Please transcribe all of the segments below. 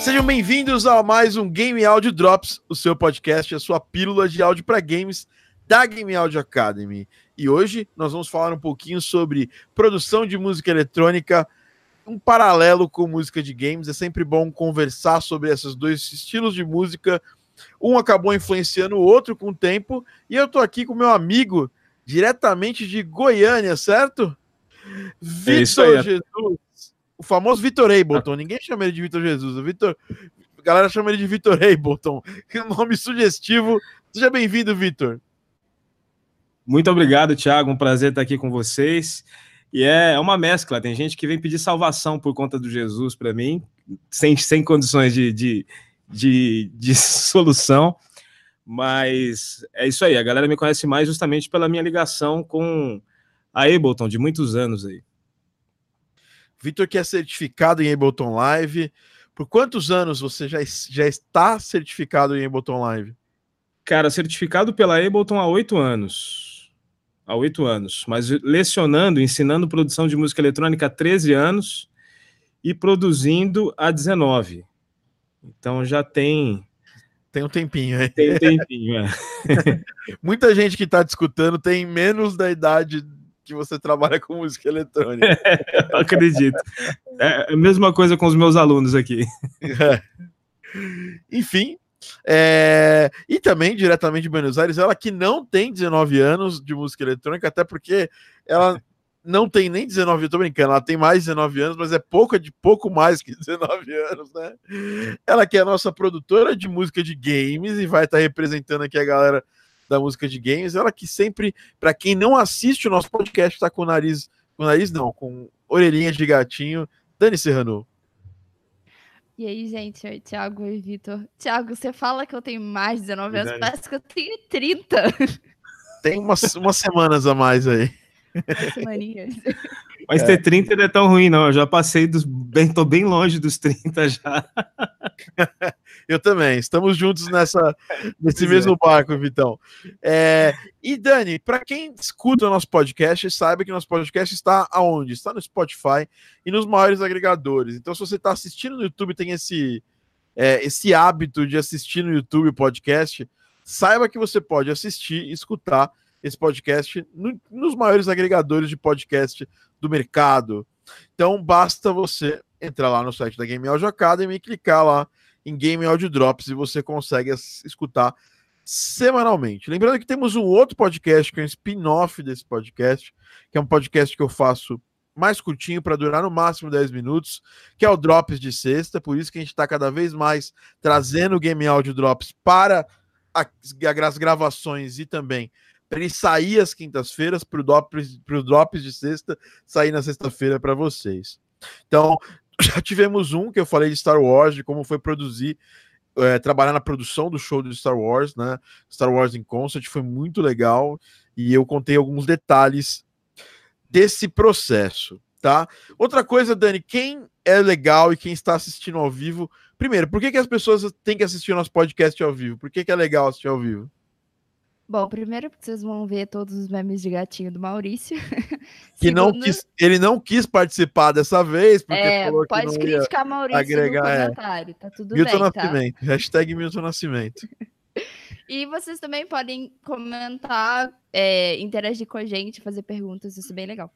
Sejam bem-vindos a mais um Game Audio Drops, o seu podcast, a sua pílula de áudio para games da Game Audio Academy. E hoje nós vamos falar um pouquinho sobre produção de música eletrônica, um paralelo com música de games. É sempre bom conversar sobre esses dois estilos de música. Um acabou influenciando o outro com o tempo, e eu tô aqui com meu amigo diretamente de Goiânia, certo? É Vitor Jesus, o famoso Vitor Ableton. Ninguém chama ele de Vitor Jesus, o Vitor. A galera chama ele de Vitor Ableton. Que nome sugestivo. Seja bem-vindo, Vitor. Muito obrigado, Thiago. Um prazer estar aqui com vocês. E é uma mescla. Tem gente que vem pedir salvação por conta do Jesus para mim, sem, sem condições de, de, de, de solução. Mas é isso aí. A galera me conhece mais justamente pela minha ligação com a Ableton de muitos anos aí. Vitor, que é certificado em Ableton Live. Por quantos anos você já, já está certificado em Ableton Live? Cara, certificado pela Ableton há oito anos. Há oito anos. Mas lecionando, ensinando produção de música eletrônica há 13 anos e produzindo há 19. Então já tem. Tem um tempinho aí. Tem um tempinho, é. Muita gente que está discutindo tem menos da idade que você trabalha com música eletrônica. É, eu acredito. É a mesma coisa com os meus alunos aqui. É. Enfim. É... E também, diretamente de Buenos Aires, ela que não tem 19 anos de música eletrônica, até porque ela não tem nem 19, eu tô brincando, ela tem mais de 19 anos, mas é pouco de pouco mais que 19 anos, né? Ela que é a nossa produtora de música de games e vai estar representando aqui a galera da música de games. Ela que sempre, para quem não assiste o nosso podcast, está com o nariz, com o nariz não, com orelhinha de gatinho. Dani Serrano. E aí, gente, Oi, Thiago e Vitor. Thiago, você fala que eu tenho mais de 19 anos, parece que eu tenho 30 Tem umas, umas semanas a mais aí. semaninhas. Mas ter 30 não é tão ruim, não. Eu já passei dos. Bem, tô bem longe dos 30 já. Eu também. Estamos juntos nessa, nesse é. mesmo barco, Vitão. É, e Dani, para quem escuta o nosso podcast, saiba que nosso podcast está aonde? Está no Spotify e nos maiores agregadores. Então, se você está assistindo no YouTube, tem esse, é, esse hábito de assistir no YouTube o podcast, saiba que você pode assistir e escutar esse podcast no- nos maiores agregadores de podcast do mercado. Então, basta você entrar lá no site da Game Audio Academy e clicar lá em Game Audio Drops e você consegue escutar semanalmente. Lembrando que temos um outro podcast que é um spin-off desse podcast, que é um podcast que eu faço mais curtinho para durar no máximo 10 minutos, que é o Drops de sexta, por isso que a gente está cada vez mais trazendo o Game Audio Drops para as gravações e também para ele sair às quintas-feiras para o Drops, Drops de sexta sair na sexta-feira para vocês. Então, já tivemos um que eu falei de Star Wars, de como foi produzir, é, trabalhar na produção do show de Star Wars, né? Star Wars in Concert, foi muito legal e eu contei alguns detalhes desse processo, tá? Outra coisa, Dani, quem é legal e quem está assistindo ao vivo, primeiro, por que, que as pessoas têm que assistir o nosso podcast ao vivo? Por que, que é legal assistir ao vivo? Bom, primeiro porque vocês vão ver todos os memes de gatinho do Maurício. Que não Segundo, quis, ele não quis participar dessa vez, porque é, falou que pode não ia criticar Maurício agregar, no é. comentário, tá tudo Milton bem, tá? Nascimento. Hashtag Milton Nascimento. E vocês também podem comentar, é, interagir com a gente, fazer perguntas, isso é bem legal.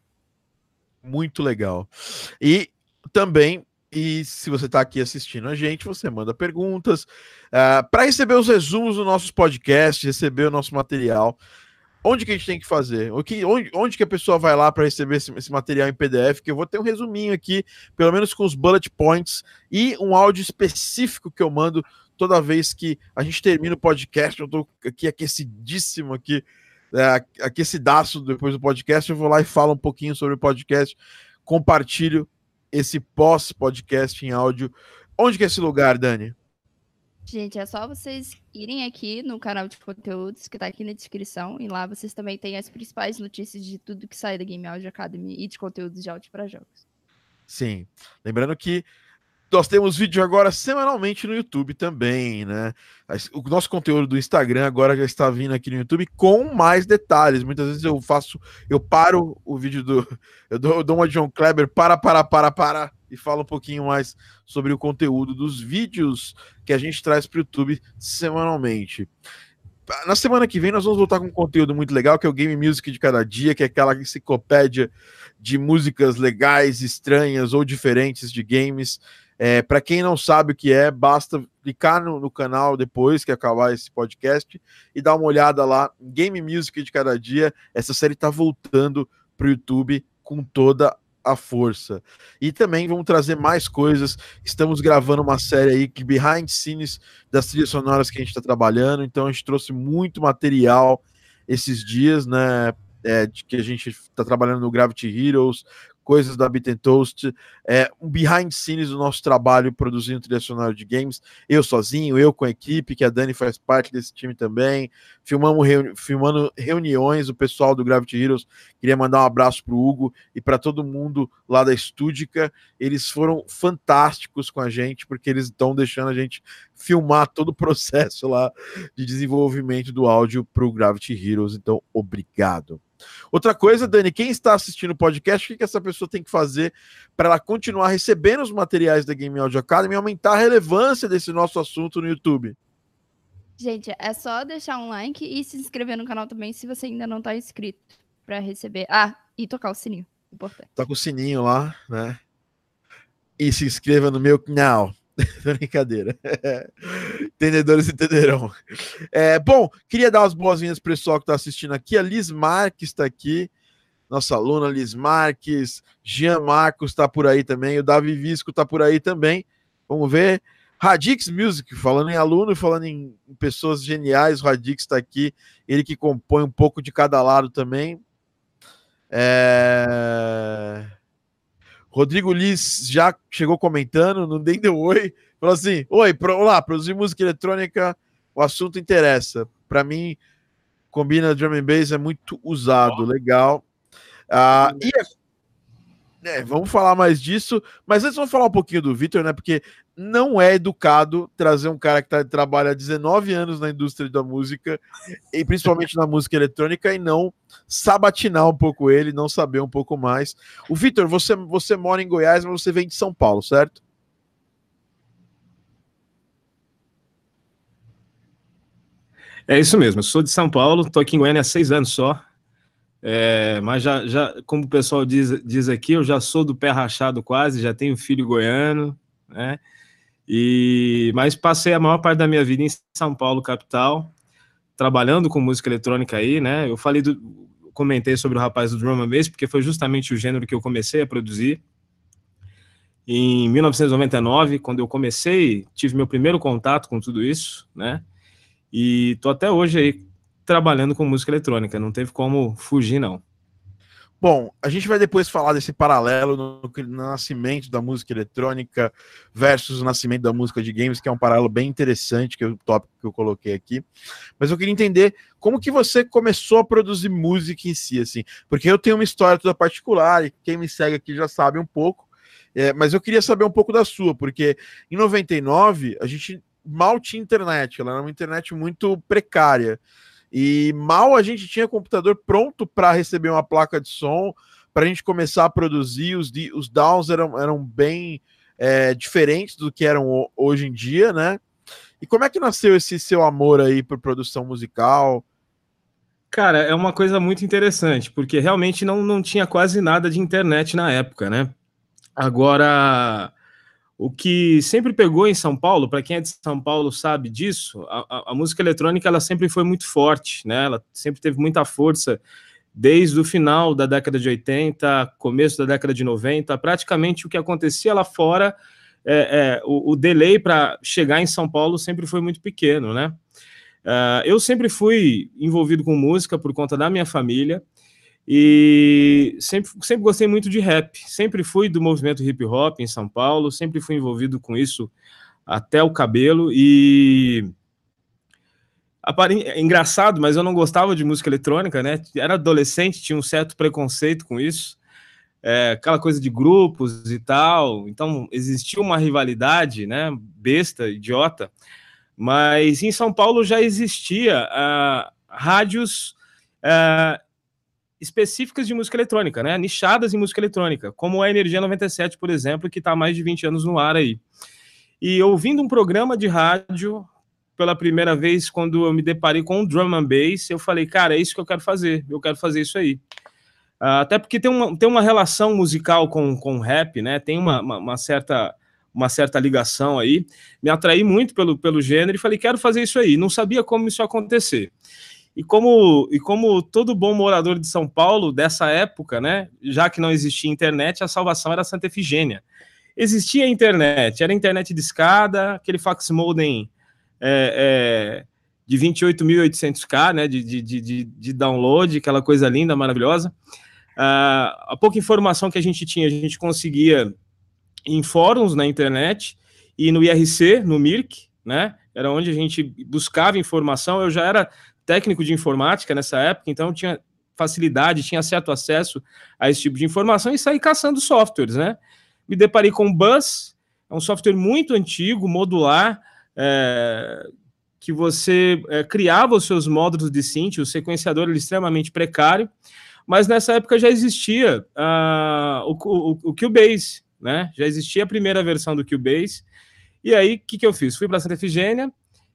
Muito legal. E também, e se você está aqui assistindo a gente, você manda perguntas. para receber os resumos dos nossos podcasts, receber o nosso material, onde que a gente tem que fazer? O que, onde, onde que a pessoa vai lá para receber esse, esse material em PDF? Que eu vou ter um resuminho aqui, pelo menos com os bullet points, e um áudio específico que eu mando toda vez que a gente termina o podcast. Eu estou aqui aquecidíssimo aqui é, aquecidaço depois do podcast, eu vou lá e falo um pouquinho sobre o podcast, compartilho esse pós-podcast em áudio. Onde que é esse lugar, Dani? Gente, é só vocês irem aqui no canal de conteúdos que tá aqui na descrição e lá vocês também têm as principais notícias de tudo que sai da Game Audio Academy e de conteúdos de áudio para jogos. Sim. Lembrando que nós temos vídeo agora semanalmente no YouTube também, né? O nosso conteúdo do Instagram agora já está vindo aqui no YouTube com mais detalhes. Muitas vezes eu faço, eu paro o vídeo do. Eu dou, eu dou uma John Kleber, para, para, para, para, e fala um pouquinho mais sobre o conteúdo dos vídeos que a gente traz para o YouTube semanalmente. Na semana que vem nós vamos voltar com um conteúdo muito legal, que é o Game Music de cada dia, que é aquela enciclopédia de músicas legais, estranhas ou diferentes de games. É, para quem não sabe o que é, basta clicar no, no, canal depois que acabar esse podcast e dar uma olhada lá. Game Music de cada dia. Essa série está voltando para o YouTube com toda a força. E também vamos trazer mais coisas. Estamos gravando uma série aí que behind scenes das trilhas sonoras que a gente está trabalhando. Então a gente trouxe muito material esses dias, né? É, de que a gente está trabalhando no Gravity Heroes, coisas da Beat Toast, é, um behind scenes do nosso trabalho produzindo trilha sonora de games, eu sozinho, eu com a equipe, que a Dani faz parte desse time também, filmamos reuni filmando reuniões, o pessoal do Gravity Heroes, queria mandar um abraço para o Hugo e para todo mundo lá da Estúdica, eles foram fantásticos com a gente, porque eles estão deixando a gente filmar todo o processo lá de desenvolvimento do áudio para o Gravity Heroes, então obrigado. Outra coisa, Dani, quem está assistindo o podcast, o que, que essa pessoa tem que fazer para ela continuar recebendo os materiais da Game Audio Academy e aumentar a relevância desse nosso assunto no YouTube? Gente, é só deixar um like e se inscrever no canal também se você ainda não está inscrito para receber. Ah, e tocar o sininho. Importante. Toca o sininho lá, né? E se inscreva no meu canal. Brincadeira. Entendedores entenderão. É, bom, queria dar as boas-vindas para o pessoal que está assistindo aqui. A Liz Marques está aqui, nossa aluna Liz Marques. Jean Marcos está por aí também. O Davi Visco está por aí também. Vamos ver. Radix Music, falando em aluno falando em pessoas geniais, o Radix está aqui. Ele que compõe um pouco de cada lado também. É... Rodrigo Liz já chegou comentando, não nem deu oi. Falou assim: Oi, pro, olá, produzir música eletrônica, o assunto interessa. Para mim, combina drum and bass, é muito usado, oh. legal. Ah, e é, vamos falar mais disso, mas antes vamos falar um pouquinho do Vitor, né? Porque não é educado trazer um cara que tá, trabalha há 19 anos na indústria da música, e principalmente na música eletrônica, e não sabatinar um pouco ele, não saber um pouco mais. O Vitor, você, você mora em Goiás, mas você vem de São Paulo, certo? É isso mesmo, eu sou de São Paulo, tô aqui em Goiânia há seis anos só. É, mas já, já, como o pessoal diz, diz aqui, eu já sou do pé rachado quase, já tenho filho goiano, né? E, mas passei a maior parte da minha vida em São Paulo, capital, trabalhando com música eletrônica aí, né? Eu falei do, comentei sobre o rapaz do drum and bass, porque foi justamente o gênero que eu comecei a produzir. Em 1999, quando eu comecei, tive meu primeiro contato com tudo isso, né? E tô até hoje aí trabalhando com música eletrônica, não teve como fugir, não. Bom, a gente vai depois falar desse paralelo no, no, nascimento da música eletrônica versus o nascimento da música de games, que é um paralelo bem interessante, que é o tópico que eu coloquei aqui. Mas eu queria entender como que você começou a produzir música em si, assim, porque eu tenho uma história toda particular, e quem me segue aqui já sabe um pouco, é, mas eu queria saber um pouco da sua, porque em 99 a gente mal tinha internet, ela era uma internet muito precária. E mal a gente tinha computador pronto para receber uma placa de som, para a gente começar a produzir. Os, os downs eram, eram bem é, diferentes do que eram hoje em dia, né? E como é que nasceu esse seu amor aí por produção musical? Cara, é uma coisa muito interessante, porque realmente não, não tinha quase nada de internet na época, né? Agora, o que sempre pegou em São Paulo, para quem é de São Paulo sabe disso, a, a, música eletrônica ela sempre foi muito forte, né? Ela sempre teve muita força desde o final da década de 80, começo da década de 90, praticamente o que acontecia lá fora, é, é o, o, delay para chegar em São Paulo sempre foi muito pequeno, né? Uh, eu sempre fui envolvido com música por conta da minha família. E sempre, sempre gostei muito de rap, sempre fui do movimento hip hop em São Paulo, sempre fui envolvido com isso até o cabelo. E é engraçado, mas eu não gostava de música eletrônica, né? Era adolescente, tinha um certo preconceito com isso, é, aquela coisa de grupos e tal. Então existia uma rivalidade, né? Besta, idiota. Mas em São Paulo já existia uh, rádios uh, específicas de música eletrônica, né? Nichadas em música eletrônica, como a Energia 97, por exemplo, que está há mais de 20 anos no ar aí. E ouvindo um programa de rádio pela primeira vez, quando eu me deparei com o drum and bass, eu falei, cara, é isso que eu quero fazer, eu quero fazer isso aí. Uh, até porque tem uma, tem uma relação musical com, com rap, né? Tem uma, uma, uma, certa, uma certa ligação aí. Me atraí muito pelo, pelo gênero e falei, quero fazer isso aí. Não sabia como isso acontecer. E como, e como todo bom morador de São Paulo dessa época, né? Já que não existia internet, a salvação era Santa Efigênia. Existia internet, era internet de escada, aquele fax modem é, é, de 28.800K, né, de, de, de, de, download, aquela coisa linda, maravilhosa. Uh, a pouca informação que a gente tinha, a gente conseguia em fóruns na internet e no IRC, no MIRC, né, era onde a gente buscava informação. Eu já era técnico de informática nessa época, então tinha facilidade, tinha certo acesso a esse tipo de informação e saí caçando softwares, né. Me deparei com o Bus, é um software muito antigo, modular, é, que você é, criava os seus módulos de synth, o sequenciador era extremamente precário, mas nessa época já existia uh, o, o, o Cubase, né? Já existia a primeira versão do Cubase. E aí, o que, que eu fiz? Fui para Santa Efigênia,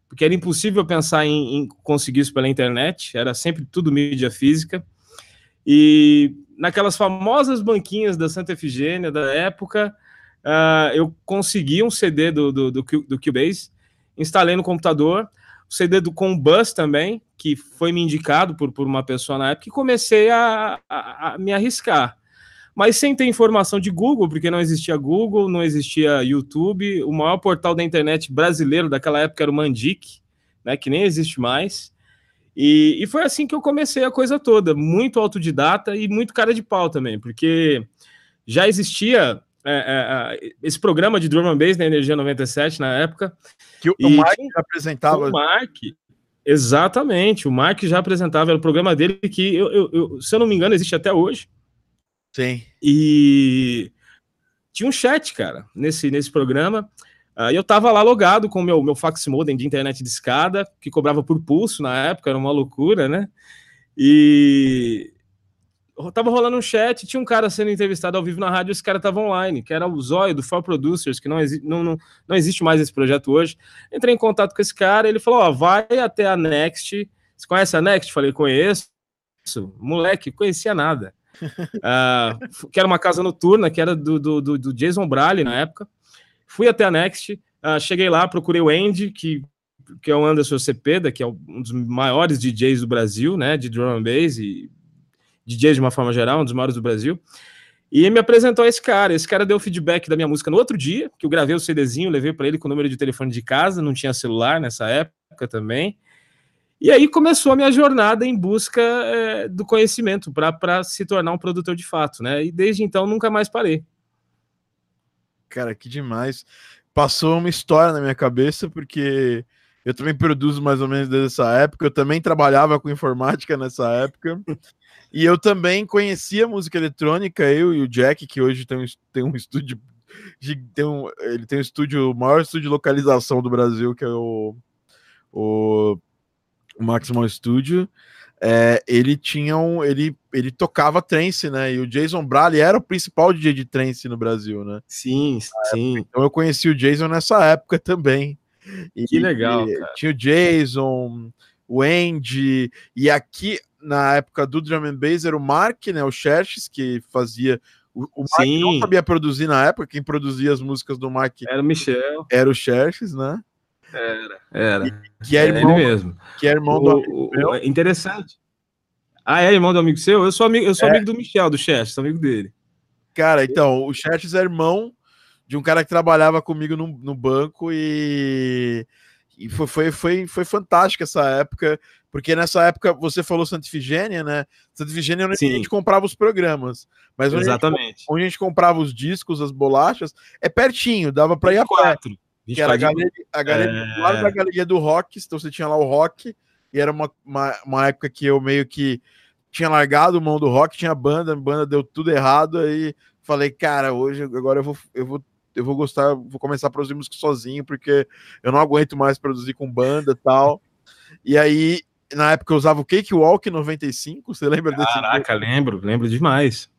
porque era impossível pensar em, em, conseguir isso pela internet, era sempre tudo mídia física. E naquelas famosas banquinhas da Santa Efigênia da época, uh, eu consegui um CD do, do, do, do Cubase, instalei no computador, o CD do com Bus também, que foi me indicado por, por uma pessoa na época, e comecei a, a, a, me arriscar. Mas sem ter informação de Google, porque não existia Google, não existia YouTube, o maior portal da internet brasileiro daquela época era o Mandic, né, que nem existe mais. E, e foi assim que eu comecei a coisa toda, muito autodidata e muito cara de pau também, porque já existia é, é, é, esse programa de drum and bass na Energia 97 na época. Que o, o Mark já apresentava. O Mark, exatamente, o Mark já apresentava, era o programa dele que, eu, eu, eu, se eu não me engano, existe até hoje. Sim. E tinha um chat, cara, nesse, nesse programa. E eu tava lá logado com o meu, meu fax modem de internet de escada, que cobrava por pulso na época, era uma loucura, né? E, tava rolando um chat, tinha um cara sendo entrevistado ao vivo na rádio, esse cara tava online, que era o Zóio do For Producers, que não, não, não, não existe mais esse projeto hoje. Entrei em contato com esse cara, ele falou: Ó, vai até a Next. Você conhece a Next? Falei, conheço. Moleque, conhecia nada. Uh, que era uma casa noturna, que era do, do, do, Jason Braley na época. Fui até a Next, uh, cheguei lá, procurei o Andy, que, que é o Anderson Cepeda, que é um dos maiores DJs do Brasil, né, de drum and bass e DJ de uma forma geral, um dos maiores do Brasil. E me apresentou esse cara. Esse cara deu feedback da minha música no outro dia, que eu gravei o CDzinho, levei para ele com o número de telefone de casa, não tinha celular nessa época também. E aí começou a minha jornada em busca é, do conhecimento para se tornar um produtor de fato, né? E desde então nunca mais parei. Cara, que demais. Passou uma história na minha cabeça, porque eu também produzo mais ou menos desde essa época. Eu também trabalhava com informática nessa época. E eu também conhecia música eletrônica, eu e o Jack, que hoje tem um, tem um estúdio. Tem um, ele tem um estúdio, o maior estúdio de localização do Brasil, que é o, o, o Maximal Studio. É, ele tinha um. Ele, ele tocava trance, né? E o Jason Braley era o principal DJ de trance no Brasil, né? Sim, sim. Então eu conheci o Jason nessa época também. E, que legal. E, tinha o Jason, o Andy, e aqui na época do Drum and Bass era o Mark, né, o Xerxes, que fazia o, o Mark Sim. não sabia produzir na época, quem produzia as músicas do Mark era o Michel. Era o Xerxes, né? Era, era. E, que é, irmão, ele mesmo. Que é irmão o, do amigo meu. Interessante. Ah, é irmão do amigo seu? Eu sou amigo, eu sou é. amigo do Michel, do Xerxes, sou amigo dele. Cara, então, o Xerxes é irmão de um cara que trabalhava comigo no, no banco e e foi, foi, foi, foi fantástico essa época, porque nessa época você falou Santa Ifigênia, né? Santa Ifigênia é onde Sim. a gente comprava os programas, mas onde Exatamente. A gente, onde a gente comprava os discos, as bolachas, é pertinho, dava para ir a pé. Que era a galeria, a galeria é... lado da galeria do rock, então você tinha lá o rock, e era uma, uma, uma época que eu meio que tinha largado mão do rock, tinha banda, a banda deu tudo errado, aí falei, cara, hoje agora eu vou, eu vou eu vou gostar, vou começar a produzir música sozinho, porque eu não aguento mais produzir com banda e tal. E aí na época eu usava o Cakewalk 95, você lembra desse? Caraca, lembro, lembro demais.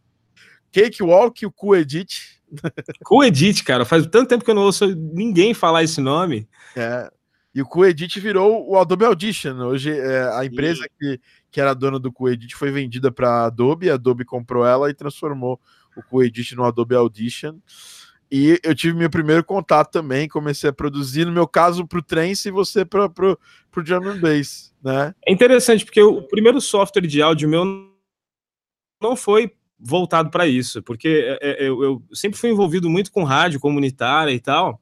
Cakewalk o Coedit. Coedit, cara, faz tanto tempo que eu não ouço ninguém falar esse nome. É. E o Coedit virou o Adobe Audition. Hoje é, a empresa que, que era dona do Coedit foi vendida para Adobe, a Adobe comprou ela e transformou o Coedit no Adobe Audition. E eu tive meu primeiro contato também, comecei a produzir, no meu caso, para o Trance e você para o and Bass, né? É interessante, porque o primeiro software de áudio meu não foi voltado para isso, porque é, é, eu, eu, sempre fui envolvido muito com rádio comunitária e tal,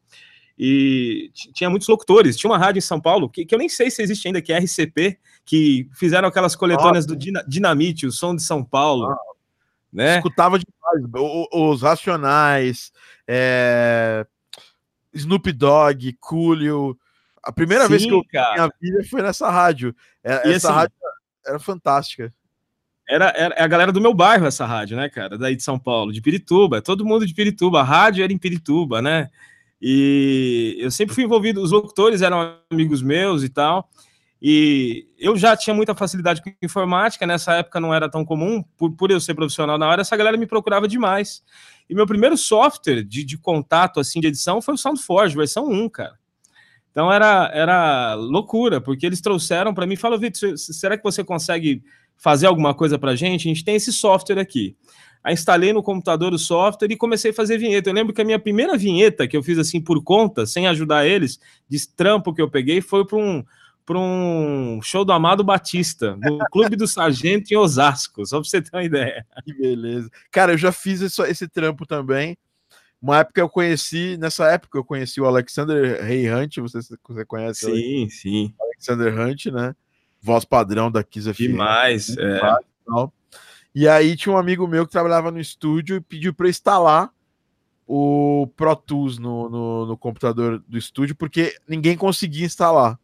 e tinha muitos locutores. Tinha uma rádio em São Paulo, que, que eu nem sei se existe ainda, que é RCP, que fizeram aquelas coletâneas do Dinamite, o som de São Paulo. Ah, né? Escutava demais. Os Racionais, é... Snoop Dogg, Coolio. A primeira Sim, vez que eu cara. minha vida foi nessa rádio. É, essa assim, rádio era fantástica. Era, era a galera do meu bairro, essa rádio, né, cara? Daí de São Paulo, de Pirituba. Todo mundo de Pirituba. A rádio era em Pirituba, né? E eu sempre fui envolvido. Os locutores eram amigos meus e tal. E eu já tinha muita facilidade com informática, nessa época não era tão comum, por, por eu ser profissional na área, essa galera me procurava demais. E meu primeiro software de, de contato, assim, de edição foi o SoundForge, versão 1, cara. Então era, era loucura, porque eles trouxeram para mim e falaram, Vitor, será que você consegue fazer alguma coisa para gente? A gente tem esse software aqui. Aí instalei no computador o software e comecei a fazer vinheta. Eu lembro que a minha primeira vinheta que eu fiz assim por conta, sem ajudar eles, de trampo que eu peguei, foi para um um show do Amado Batista, no Clube do Sargento em Osasco, só para você ter uma ideia. Que beleza. Cara, eu já fiz esse, esse trampo também. Uma época eu conheci, nessa época eu conheci o Alexander Ray Hunt, você, você conhece? Sim, ele? sim. Alexander Hunt, né? Voz padrão da Kiss FM. Demais, é. E aí tinha um amigo meu que trabalhava no estúdio e pediu para instalar o Pro Tools no, no, no computador do estúdio, porque ninguém conseguia instalar.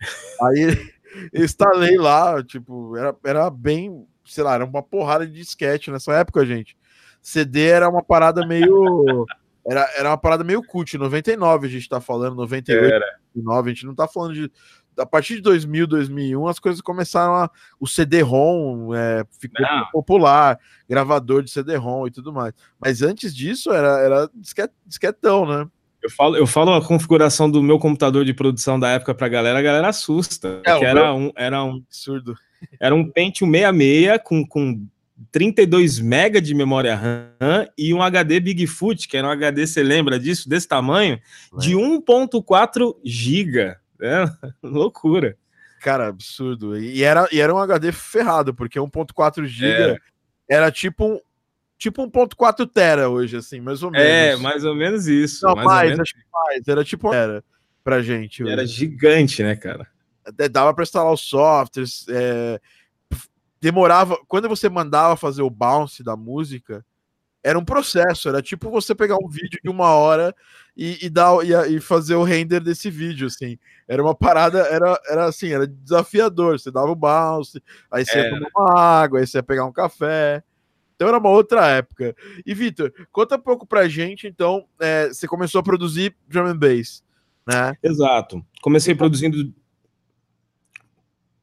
Aí eu instalei lá, tipo, era, era bem, sei lá, era uma porrada de disquete nessa época, gente. CD era uma parada meio. Era, era uma parada meio cult. 99 a gente tá falando, 98, era. 99, a gente não tá falando de. A partir de 2000, 2001, as coisas começaram a. O CD-ROM é, ficou não. popular, gravador de CD-ROM e tudo mais. Mas antes disso, era, era disquet, disquetão, né? Eu falo, eu falo a configuração do meu computador de produção da época pra galera, a galera assusta. É, que era, meu... um, era um absurdo. Era um Pentium 66 com, com 32 MB de memória RAM e um HD Bigfoot, que era um HD, você lembra disso, desse tamanho, é. de 1.4 GB. É loucura. Cara, absurdo. E era, e era um HD ferrado, porque 1.4 GB é. era tipo tipo 1.4 tera hoje, assim, mais ou menos. É, mais ou menos isso. Não, mais, mais menos. acho que mais. Era tipo era pra gente. Hoje. Era gigante, né, cara? Dava para instalar os softwares. É... Demorava. Quando você mandava fazer o bounce da música, era um processo. Era tipo você pegar um vídeo de uma hora e, e, dar, e, e fazer o render desse vídeo, assim. Era uma parada, era, era assim, era desafiador. Você dava o bounce, aí você é. ia tomar uma água, aí você ia pegar um café. Então era uma outra época. E Vitor, conta um pouco pra gente, então, é, você começou a produzir drum and bass, né? Exato. Comecei produzindo.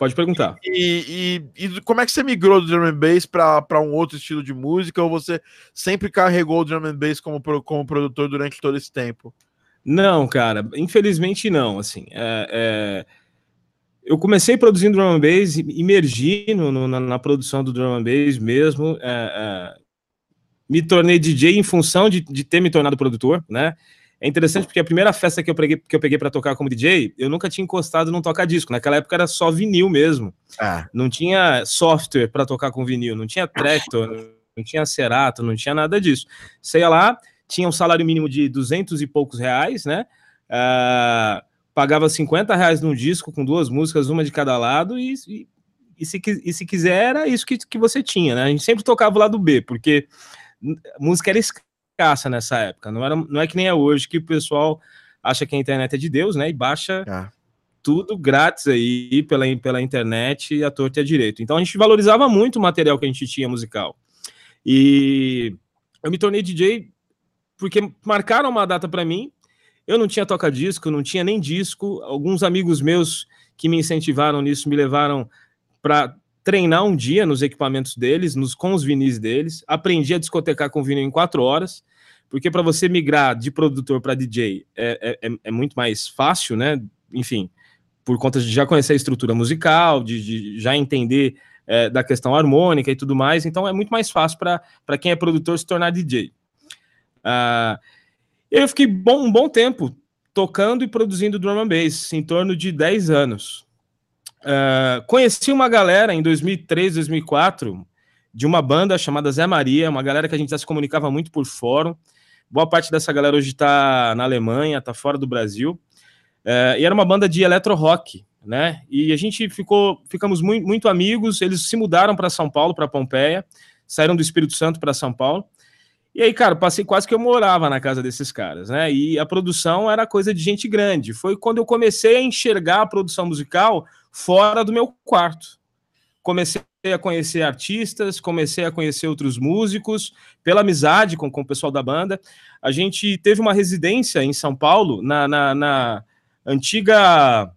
Pode perguntar. E, e, e, como é que você migrou do drum and bass para um outro estilo de música? Ou você sempre carregou o drum and bass como, como produtor durante todo esse tempo? Não, cara, infelizmente não. Assim, é, é eu comecei produzindo drum and bass, imergi no, no, na, na, produção do drum and bass mesmo. É, é, me tornei DJ em função de, de, ter me tornado produtor, né? É interessante porque a primeira festa que eu peguei, que eu peguei para tocar como DJ, eu nunca tinha encostado num toca-disco. Naquela época era só vinil mesmo. Ah. Não tinha software para tocar com vinil, não tinha Trector, não tinha Cerato, não tinha nada disso. Você ia lá, tinha um salário mínimo de duzentos e poucos reais, né? Uh, pagava 50 reais num disco com duas músicas, uma de cada lado, e, e, e, se, e se quiser, era isso que, que você tinha, né? A gente sempre tocava o lado B, porque música era escassa nessa época, não, era, não é que nem é hoje, que o pessoal acha que a internet é de Deus, né? E baixa ah. tudo grátis aí pela, pela internet e a torta e a direito. Então a gente valorizava muito o material que a gente tinha musical. E eu me tornei DJ porque marcaram uma data para mim Eu não tinha toca-disco, não tinha nem disco. Alguns amigos meus que me incentivaram nisso me levaram para treinar um dia nos equipamentos deles, nos, com os vinis deles. Aprendi a discotecar com vinil em quatro horas, porque para você migrar de produtor para DJ é, é, é, é, muito mais fácil, né? Enfim, por conta de já conhecer a estrutura musical, de, de já entender é, da questão harmônica e tudo mais, então é muito mais fácil para quem é produtor se tornar DJ. Uh, eu fiquei bom, um bom tempo tocando e produzindo drum and bass, em torno de 10 anos. Uh, conheci uma galera em 2003, 2004, de uma banda chamada Zé Maria, uma galera que a gente já se comunicava muito por fórum. Boa parte dessa galera hoje está na Alemanha, está fora do Brasil. Uh, e era uma banda de eletro rock, né? E a gente ficou, ficamos muito, muito amigos. Eles se mudaram para São Paulo, para Pompeia, saíram do Espírito Santo para São Paulo. E aí, cara, passei quase que eu morava na casa desses caras, né? E a produção era coisa de gente grande. Foi quando eu comecei a enxergar a produção musical fora do meu quarto. Comecei a conhecer artistas, comecei a conhecer outros músicos, pela amizade com, com o pessoal da banda. A gente teve uma residência em São Paulo, na, na, na antiga,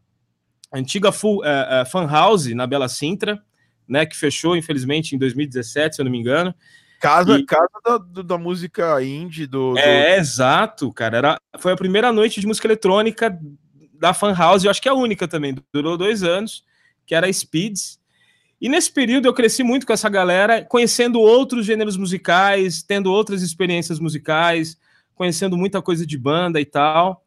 antiga full, uh, uh, fan house, na Bela Sintra, né? Que fechou, infelizmente, em 2017, se eu não me engano. Casa, e... casa da, da, música indie do, do, É, exato, cara. Era, foi a primeira noite de música eletrônica da Fan House, eu acho que é a única também. Durou dois anos, que era Speeds. E nesse período eu cresci muito com essa galera, conhecendo outros gêneros musicais, tendo outras experiências musicais, conhecendo muita coisa de banda e tal.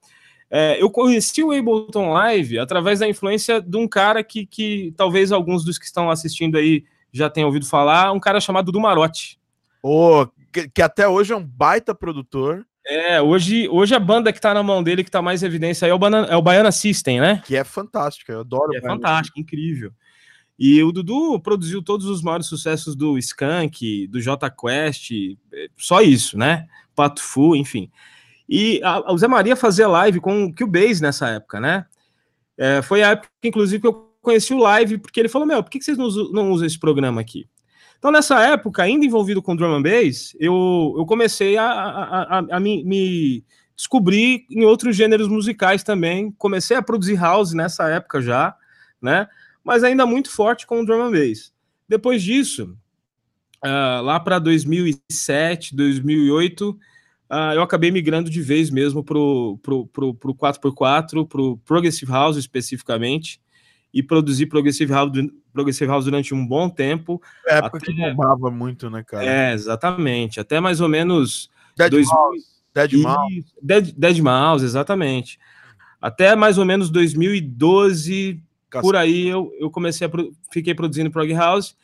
É, eu conheci o Ableton Live através da influência de um cara que, que talvez alguns dos que estão assistindo aí já tenham ouvido falar, um cara chamado Dumarote. Oh, que, que, até hoje é um baita produtor. É, hoje, hoje a banda que tá na mão dele, que tá mais em evidência é o, Banana, é o Baiana System, né? Que é fantástica, eu adoro. é fantástico, incrível. E o Dudu produziu todos os maiores sucessos do Skank, do J Quest, é, só isso, né? Pato Fu, enfim. E a, o Zé Maria fazia live com o Cubase nessa época, né? É, foi a época, inclusive, que eu conheci o live, porque ele falou: Meu, por que, que vocês não, não usam esse programa aqui? Então, nessa época, ainda envolvido com drum and bass, eu, eu comecei a, a, a, a me, me, descobrir em outros gêneros musicais também. Comecei a produzir house nessa época já, né? Mas ainda muito forte com o drum and bass. Depois disso, uh, lá para 2007, 2008, uh, eu acabei migrando de vez mesmo pro, pro, pro, pro 4x4, pro Progressive House especificamente, e produzir Progressive House, Progressive House durante um bom tempo. É época até... que bombava muito, né, cara? É, exatamente. Até mais ou menos. Dead dois... Mouse. Dead Mouse. Dead, Dead Mouse, exatamente. Até mais ou menos 2012, por aí, eu, eu comecei a. Fiquei produzindo Prog House.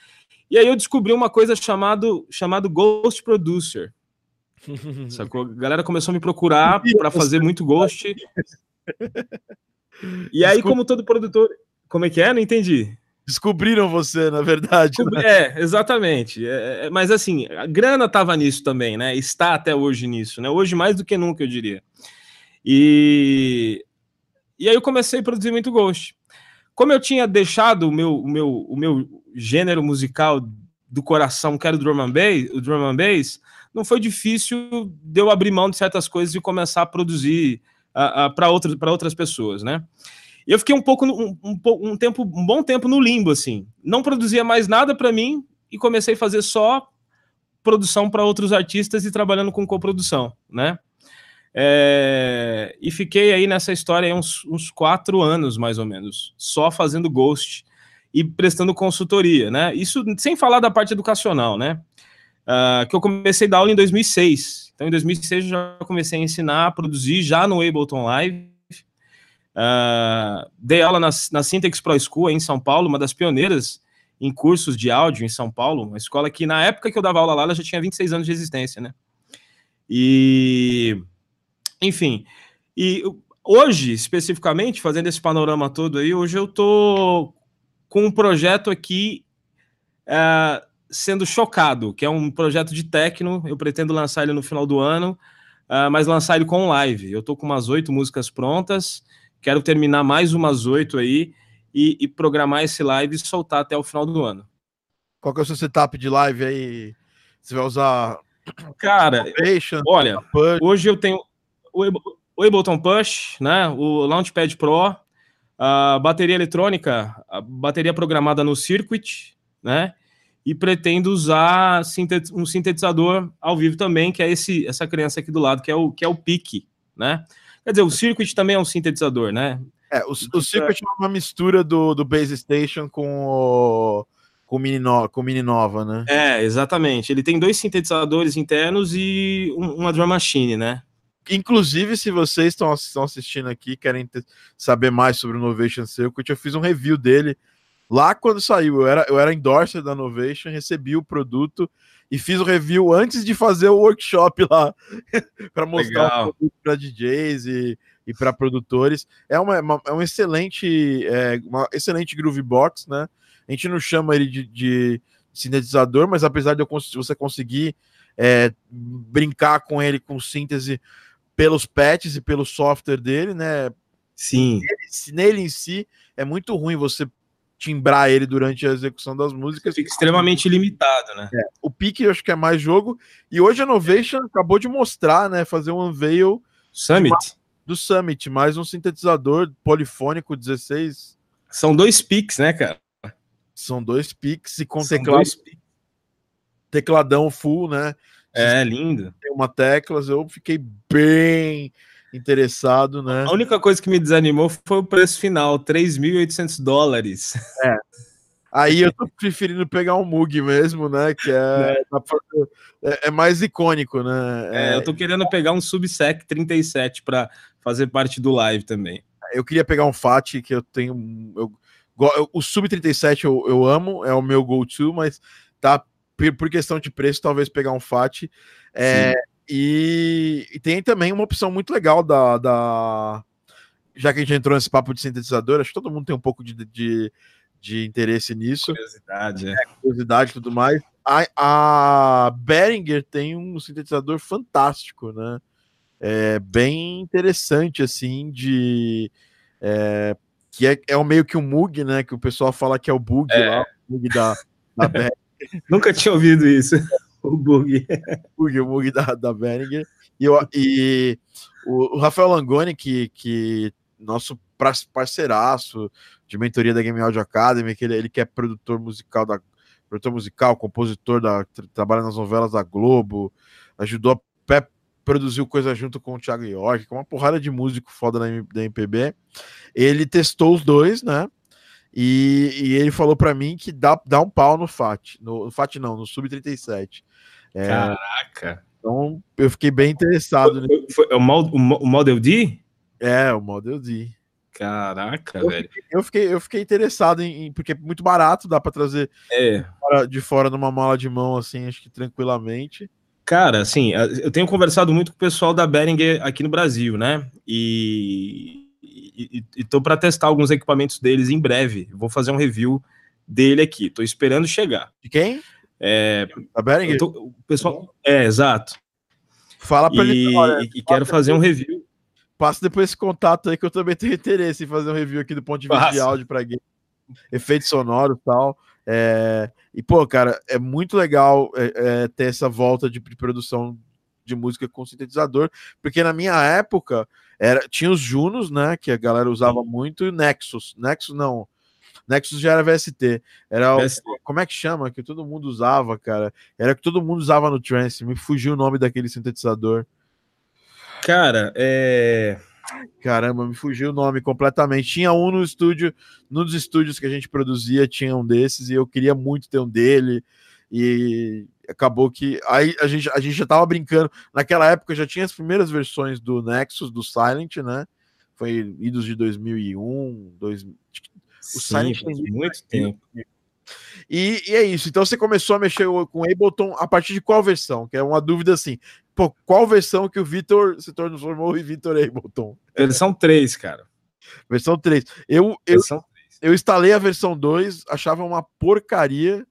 E aí eu descobri uma coisa chamado, chamado Ghost Producer. Sacou? A galera começou a me procurar para fazer muito Ghost. E aí, como todo produtor. Como é que é? Não entendi. Descobriram você, na verdade. Né? É, exatamente. É, é, mas assim, a grana estava nisso também, né? Está até hoje nisso, né? Hoje mais do que nunca, eu diria. E, e aí eu comecei a produzir muito Ghost. Como eu tinha deixado o meu, o meu, o meu gênero musical do coração, que era o drum and bass, o drum and bass, não foi difícil de eu abrir mão de certas coisas e começar a produzir uh, uh, para outras, outras pessoas, né? Eu fiquei um pouco, um, um, um, tempo, um bom tempo no limbo, assim. Não produzia mais nada para mim e comecei a fazer só produção para outros artistas e trabalhando com coprodução, né? É, e fiquei aí nessa história aí uns, uns quatro anos, mais ou menos, só fazendo ghost e prestando consultoria, né? Isso sem falar da parte educacional, né? Uh, que eu comecei a dar aula em 2006. Então, em 2006 eu já comecei a ensinar, a produzir já no Ableton Live, Uh, dei aula na, na Syntax Pro School em São Paulo, uma das pioneiras em cursos de áudio em São Paulo, uma escola que na época que eu dava aula lá, ela já tinha 26 anos de existência, né? E, enfim, e hoje, especificamente, fazendo esse panorama todo aí, hoje eu tô com um projeto aqui uh, sendo chocado, que é um projeto de techno, eu pretendo lançar ele no final do ano, uh, mas lançar ele com live. Eu tô com umas oito músicas prontas, Quero terminar mais umas oito aí e, e, programar esse live e soltar até o final do ano. Qual que é o seu setup de live aí? Você vai usar. Cara, olha, hoje eu tenho. O o Ableton Push, né? O Launchpad Pro, a bateria eletrônica, a bateria programada no Circuit, né? E pretendo usar um sintetizador ao vivo também, que é esse, essa criança aqui do lado, que é o, que é o PIC, né? Quer dizer, o Circuit também é um sintetizador, né? É, o, o Circuit é uma mistura do, do Base Station com o, com o, Mini no, com Mini Nova, né? É, exatamente. Ele tem dois sintetizadores internos e um, uma drum machine, né? Inclusive, se vocês estão assistindo aqui querem ter, saber mais sobre o Novation Circuit, eu fiz um review dele lá quando saiu. Eu era, eu era endorser da Novation, recebi o produto e fiz o review antes de fazer o workshop lá para mostrar Legal. o produto para DJs e, e para produtores. É uma, uma, é um excelente, é, uma excelente groove box, né? A gente não chama ele de, de sintetizador, mas apesar de eu, você conseguir é, brincar com ele com síntese pelos patches e pelo software dele, né? Sim. Nele, nele em si é muito ruim você timbrar ele durante a execução das músicas. Fica extremamente limitado, né? É, o pique eu acho que é mais jogo. E hoje a Novation acabou de mostrar, né? Fazer um unveil Summit. do Summit, mais um sintetizador polifônico 16. São dois piques, né, cara? São dois piques e com teclado, tecladão full, né? É, lindo. Tem uma teclas, eu fiquei bem interessado, né? A única coisa que me desanimou foi o preço final, 3.800 dólares. É. Aí eu tô preferindo pegar um Mug mesmo, né? Que é, é, é mais icônico, né? É, eu tô querendo pegar um Subsec 37 para fazer parte do live também. Eu queria pegar um FAT que eu tenho. Eu, o Sub 37 eu, eu amo, é o meu go-to, mas tá por questão de preço, talvez pegar um FAT. É, e, e, tem também uma opção muito legal da, da, Já que a gente entrou nesse papo de sintetizador, acho que todo mundo tem um pouco de, de, de interesse nisso. Curiosidade, é. Curiosidade e tudo mais. A, a Behringer tem um sintetizador fantástico, né? É bem interessante, assim, de. É, que é, é meio que um Mug, né? Que o pessoal fala que é o bug é. lá, o Mug da, da Behringer. Nunca tinha ouvido isso. o bug. o bug da, da Behringer. E, eu, e o, o, Rafael Langoni, que, que nosso parceiraço de mentoria da Game Audio Academy, que ele, ele que é produtor musical da produtor musical, compositor da trabalha nas novelas da Globo, ajudou a produziu coisa junto com o Thiago York, com uma porrada de músico foda da, da MPB. Ele testou os dois, né? E, e ele falou para mim que dá, dá um pau no FAT. No, no FAT não, no Sub-37. É, Caraca! Então eu fiquei bem interessado. Foi, foi, é o, o, Model D? É, o Model D. Caraca, eu velho. Fiquei, eu, fiquei, eu fiquei interessado em, em, Porque é muito barato, dá para trazer é. de, fora, de fora numa mala de mão, assim, acho que tranquilamente. Cara, assim, eu tenho conversado muito com o pessoal da Behringer aqui no Brasil, né? E e estou para testar alguns equipamentos deles em breve. Vou fazer um review dele aqui. Estou esperando chegar. De quem? É, a Behringer? Tô, o pessoal, é, exato. Fala para ele. Olha, e, quero fazer um review. Passa depois esse contato aí que eu também tenho interesse em fazer um review aqui do ponto de vista Passa. de áudio para game, efeito sonoro e tal. É, e, pô, cara, é muito legal é, é, ter essa volta de, de, produção de música com sintetizador, porque na minha época era, tinha os Junos, né? Que a galera usava Sim. muito, e Nexus. Nexus não. Nexus já era VST. Era VST. O, como é que chama? Que todo mundo usava, cara. Era que todo mundo usava no trance. Me fugiu o nome daquele sintetizador. Cara, é. Caramba, me fugiu o nome completamente. Tinha um no estúdio, num dos estúdios que a gente produzia, tinha um desses, e eu queria muito ter um dele. E acabou que aí a gente, a gente já tava brincando. Naquela época já tinha as primeiras versões do Nexus, do Silent, né? Foi idos de 2001, dois, o Sim, Silent tem muito tempo. E, e, é isso. Então você começou a mexer com Ableton a partir de qual versão? Que é uma dúvida assim. Pô, qual versão que o Vitor se transformou em Vitor Ableton? Versão 3, cara. Versão 3. Eu, eu, versão 3. eu instalei a versão 2, achava uma porcaria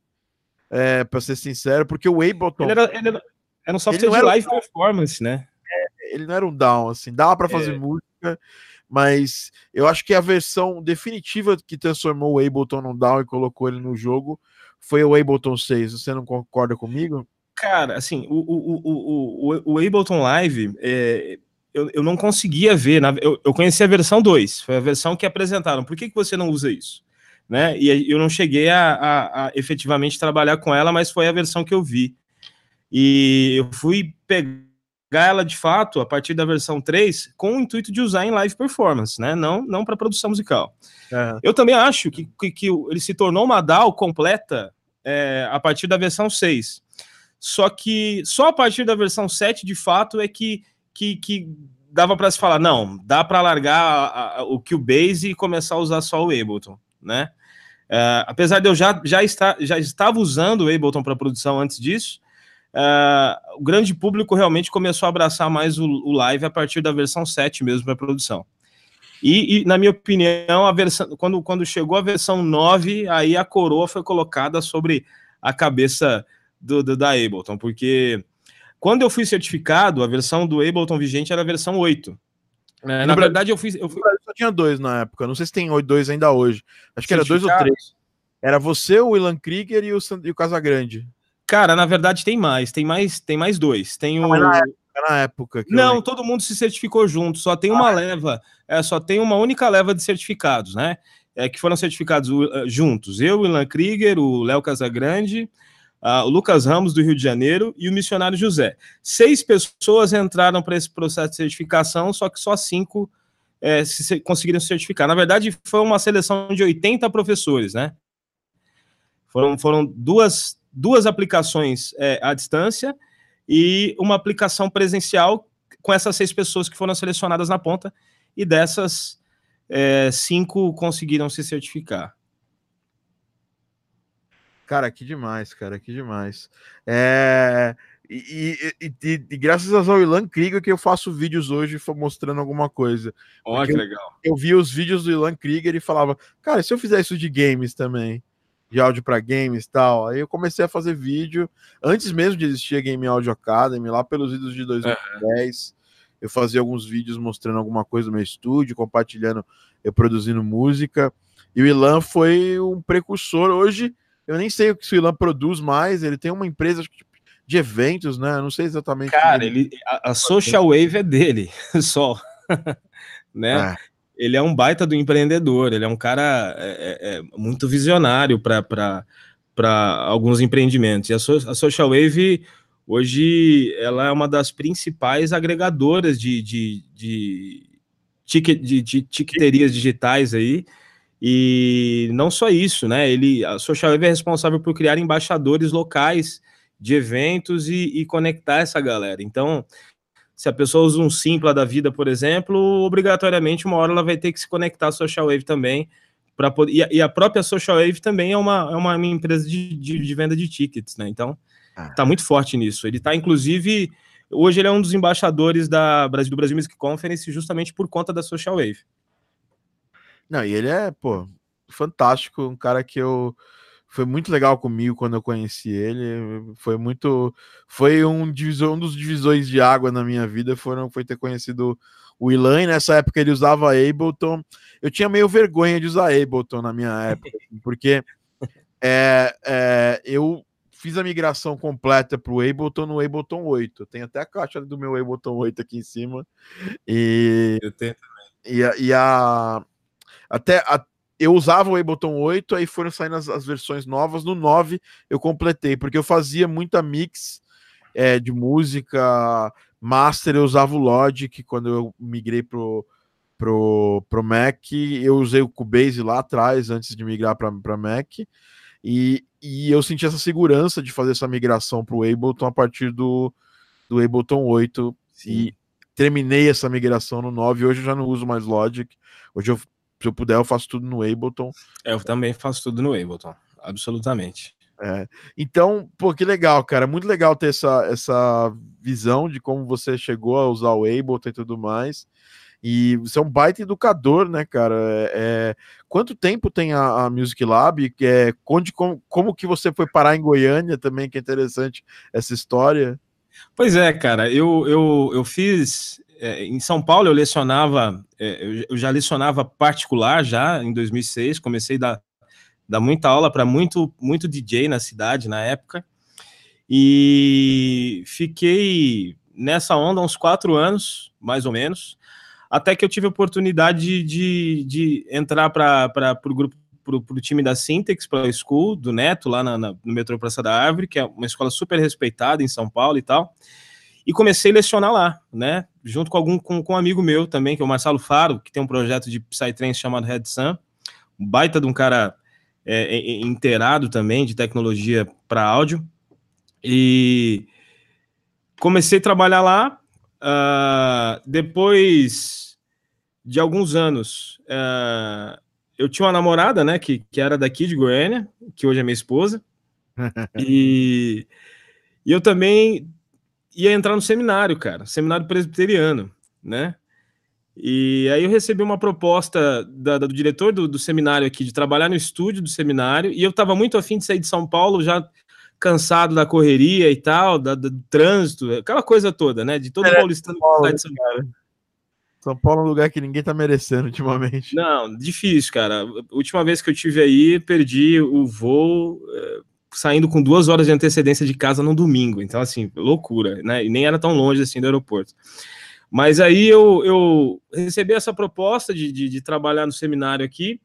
é, para ser sincero, porque o Ableton. Ele era, ele era, era um software de live um performance, né? É, ele não era um down, assim, dava para fazer é. música, mas eu acho que a versão definitiva que transformou o Ableton num down e colocou ele no jogo foi o Ableton 6. Você não concorda comigo? Cara, assim, o, o, o, o, o Ableton Live, é, eu, eu não conseguia ver. Na, eu, eu conheci a versão 2, foi a versão que apresentaram. Por que, que você não usa isso? Né? E eu não cheguei a, a, a efetivamente trabalhar com ela, mas foi a versão que eu vi. E eu fui pegar ela de fato a partir da versão 3 com o intuito de usar em live performance, né? Não, não para produção musical. Uhum. Eu também acho que, que, que, ele se tornou uma DAO completa é, a partir da versão 6. Só que só a partir da versão 7, de fato, é que, que, que dava para se falar, não, dá para largar a, a, o Cubase e começar a usar só o Ableton, né? Uh, apesar de eu já, já, estar, já estava usando o Ableton para produção antes disso, uh, o grande público realmente começou a abraçar mais o, o live a partir da versão 7 mesmo para produção. E, e, na minha opinião, a versão, quando, quando chegou a versão 9, aí a coroa foi colocada sobre a cabeça do, do, da Ableton, porque quando eu fui certificado, a versão do Ableton vigente era a versão 8. É, na verdade, eu fiz. Eu fui... Só tinha dois na época. Não sei se tem dois ainda hoje. Acho que era dois ou três. Era você, o Ilan Krieger e o, e o Casagrande. Cara, na verdade tem mais. Tem mais, tem mais dois. Tem o. Na época, na época não, todo mundo se certificou junto. Só tem uma ah, é? leva. É, só tem uma única leva de certificados, né? É, que foram certificados uh, juntos. Eu, o Ilan Krieger, o Léo Casagrande uh, o Lucas Ramos, do Rio de Janeiro, e o missionário José. Seis pessoas entraram para esse processo de certificação, só que só cinco é, se, conseguiram se certificar. Na verdade, foi uma seleção de 80 professores, né? Foram, foram duas, duas aplicações é, à distância e uma aplicação presencial com essas seis pessoas que foram selecionadas na ponta, e dessas, é, cinco conseguiram se certificar. Cara, que demais, cara, que demais. É... E, e, e, e, graças ao Ilan Krieger que eu faço vídeos hoje mostrando alguma coisa. Olha que legal. Eu, eu vi os vídeos do Ilan Krieger e falava, cara, se eu fizer isso de games também, de áudio para games e tal, aí eu comecei a fazer vídeo, antes mesmo de existir a Game Audio Academy, lá pelos vídeos de 2010, eu fazia alguns vídeos mostrando alguma coisa no meu estúdio, compartilhando, eu produzindo música, e o Ilan foi um precursor, hoje eu nem sei o que o Ilan produz mais. Ele tem uma empresa de eventos, né? Não sei exatamente. Cara, ele, a, a Social Wave é dele, só. né? É. Ele é um baita do empreendedor. Ele é um cara é, é, é muito visionário para alguns empreendimentos. E a, so, a Social Wave hoje ela é uma das principais agregadoras de, de, de, ticket, de, de tiqueterias digitais aí. E não só isso, né? Ele, a Social Wave é responsável por criar embaixadores locais de eventos e, e conectar essa galera. Então, se a pessoa usa um Simpla da vida, por exemplo, obrigatoriamente uma hora ela vai ter que se conectar à Social Wave também. para poder, e, a, e a própria Social Wave também é uma, é uma empresa de, de, de venda de tickets, né? Então, ah. tá muito forte nisso. Ele tá, inclusive, hoje ele é um dos embaixadores da Brasil, do Brasil Music Conference justamente por conta da Social Wave. Não, e ele é, pô, fantástico, um cara que eu foi muito legal comigo quando eu conheci ele. Foi muito. Foi um, divisor, um dos divisores de água na minha vida. Foram, foi ter conhecido o Ilan. Nessa época ele usava Ableton. Eu tinha meio vergonha de usar Ableton na minha época, assim, porque é, é, eu fiz a migração completa para o Ableton no Ableton 8. Tem até a caixa do meu Ableton 8 aqui em cima. E, eu tenho também. E e a até a, eu usava o Ableton 8, aí foram saindo as, as, versões novas. No 9 eu completei, porque eu fazia muita mix é, de música, master, eu usava o Logic quando eu migrei pro, pro, pro Mac. Eu usei o Cubase lá atrás, antes de migrar para Mac. E, e eu senti essa segurança de fazer essa migração para o Ableton a partir do, do Ableton 8. Sim. E terminei essa migração no 9. Hoje eu já não uso mais Logic. Hoje eu se eu puder, eu faço tudo no Ableton. Eu também faço tudo no Ableton, absolutamente. É. Então, pô, que legal, cara. Muito legal ter essa, essa visão de como você chegou a usar o Ableton e tudo mais. E você é um baita educador, né, cara? É, é... Quanto tempo tem a, a Music Lab? É, onde, como, como que você foi parar em Goiânia também, que é interessante essa história. Pois é, cara, eu, eu, eu fiz é, em São Paulo eu lecionava, é, eu, já lecionava particular já em 2006, comecei a dar, dar muita aula para muito, muito DJ na cidade na época, e fiquei nessa onda uns quatro anos, mais ou menos, até que eu tive a oportunidade de, de entrar para o grupo para o time da Syntax, para a School, do Neto, lá na, na, no metrô Praça da Árvore, que é uma escola super respeitada em São Paulo e tal. E comecei a lecionar lá, né? Junto com algum com, com um amigo meu também, que é o Marcelo Faro, que tem um projeto de Psytrance chamado Red Sun. Um baita de um cara é, é, inteirado também de tecnologia para áudio. E comecei a trabalhar lá. Uh, depois de alguns anos, uh, eu tinha uma namorada, né, que, que era daqui de Goiânia, que hoje é minha esposa. e, e eu também ia entrar no seminário, cara, seminário presbiteriano, né? E aí eu recebi uma proposta da, da, do diretor do, do, seminário aqui de trabalhar no estúdio do seminário, e eu estava muito afim de sair de São Paulo, já cansado da correria e tal, da, do trânsito, aquela coisa toda, né? De todo é, paulistano que sai de São Paulo. São Paulo é um lugar que ninguém tá merecendo ultimamente. Não, difícil, cara. A última vez que eu tive aí, perdi o voo é, saindo com duas horas de antecedência de casa no domingo. Então, assim, loucura, né? E nem era tão longe assim do aeroporto. Mas aí eu, eu recebi essa proposta de, de, de trabalhar no seminário aqui,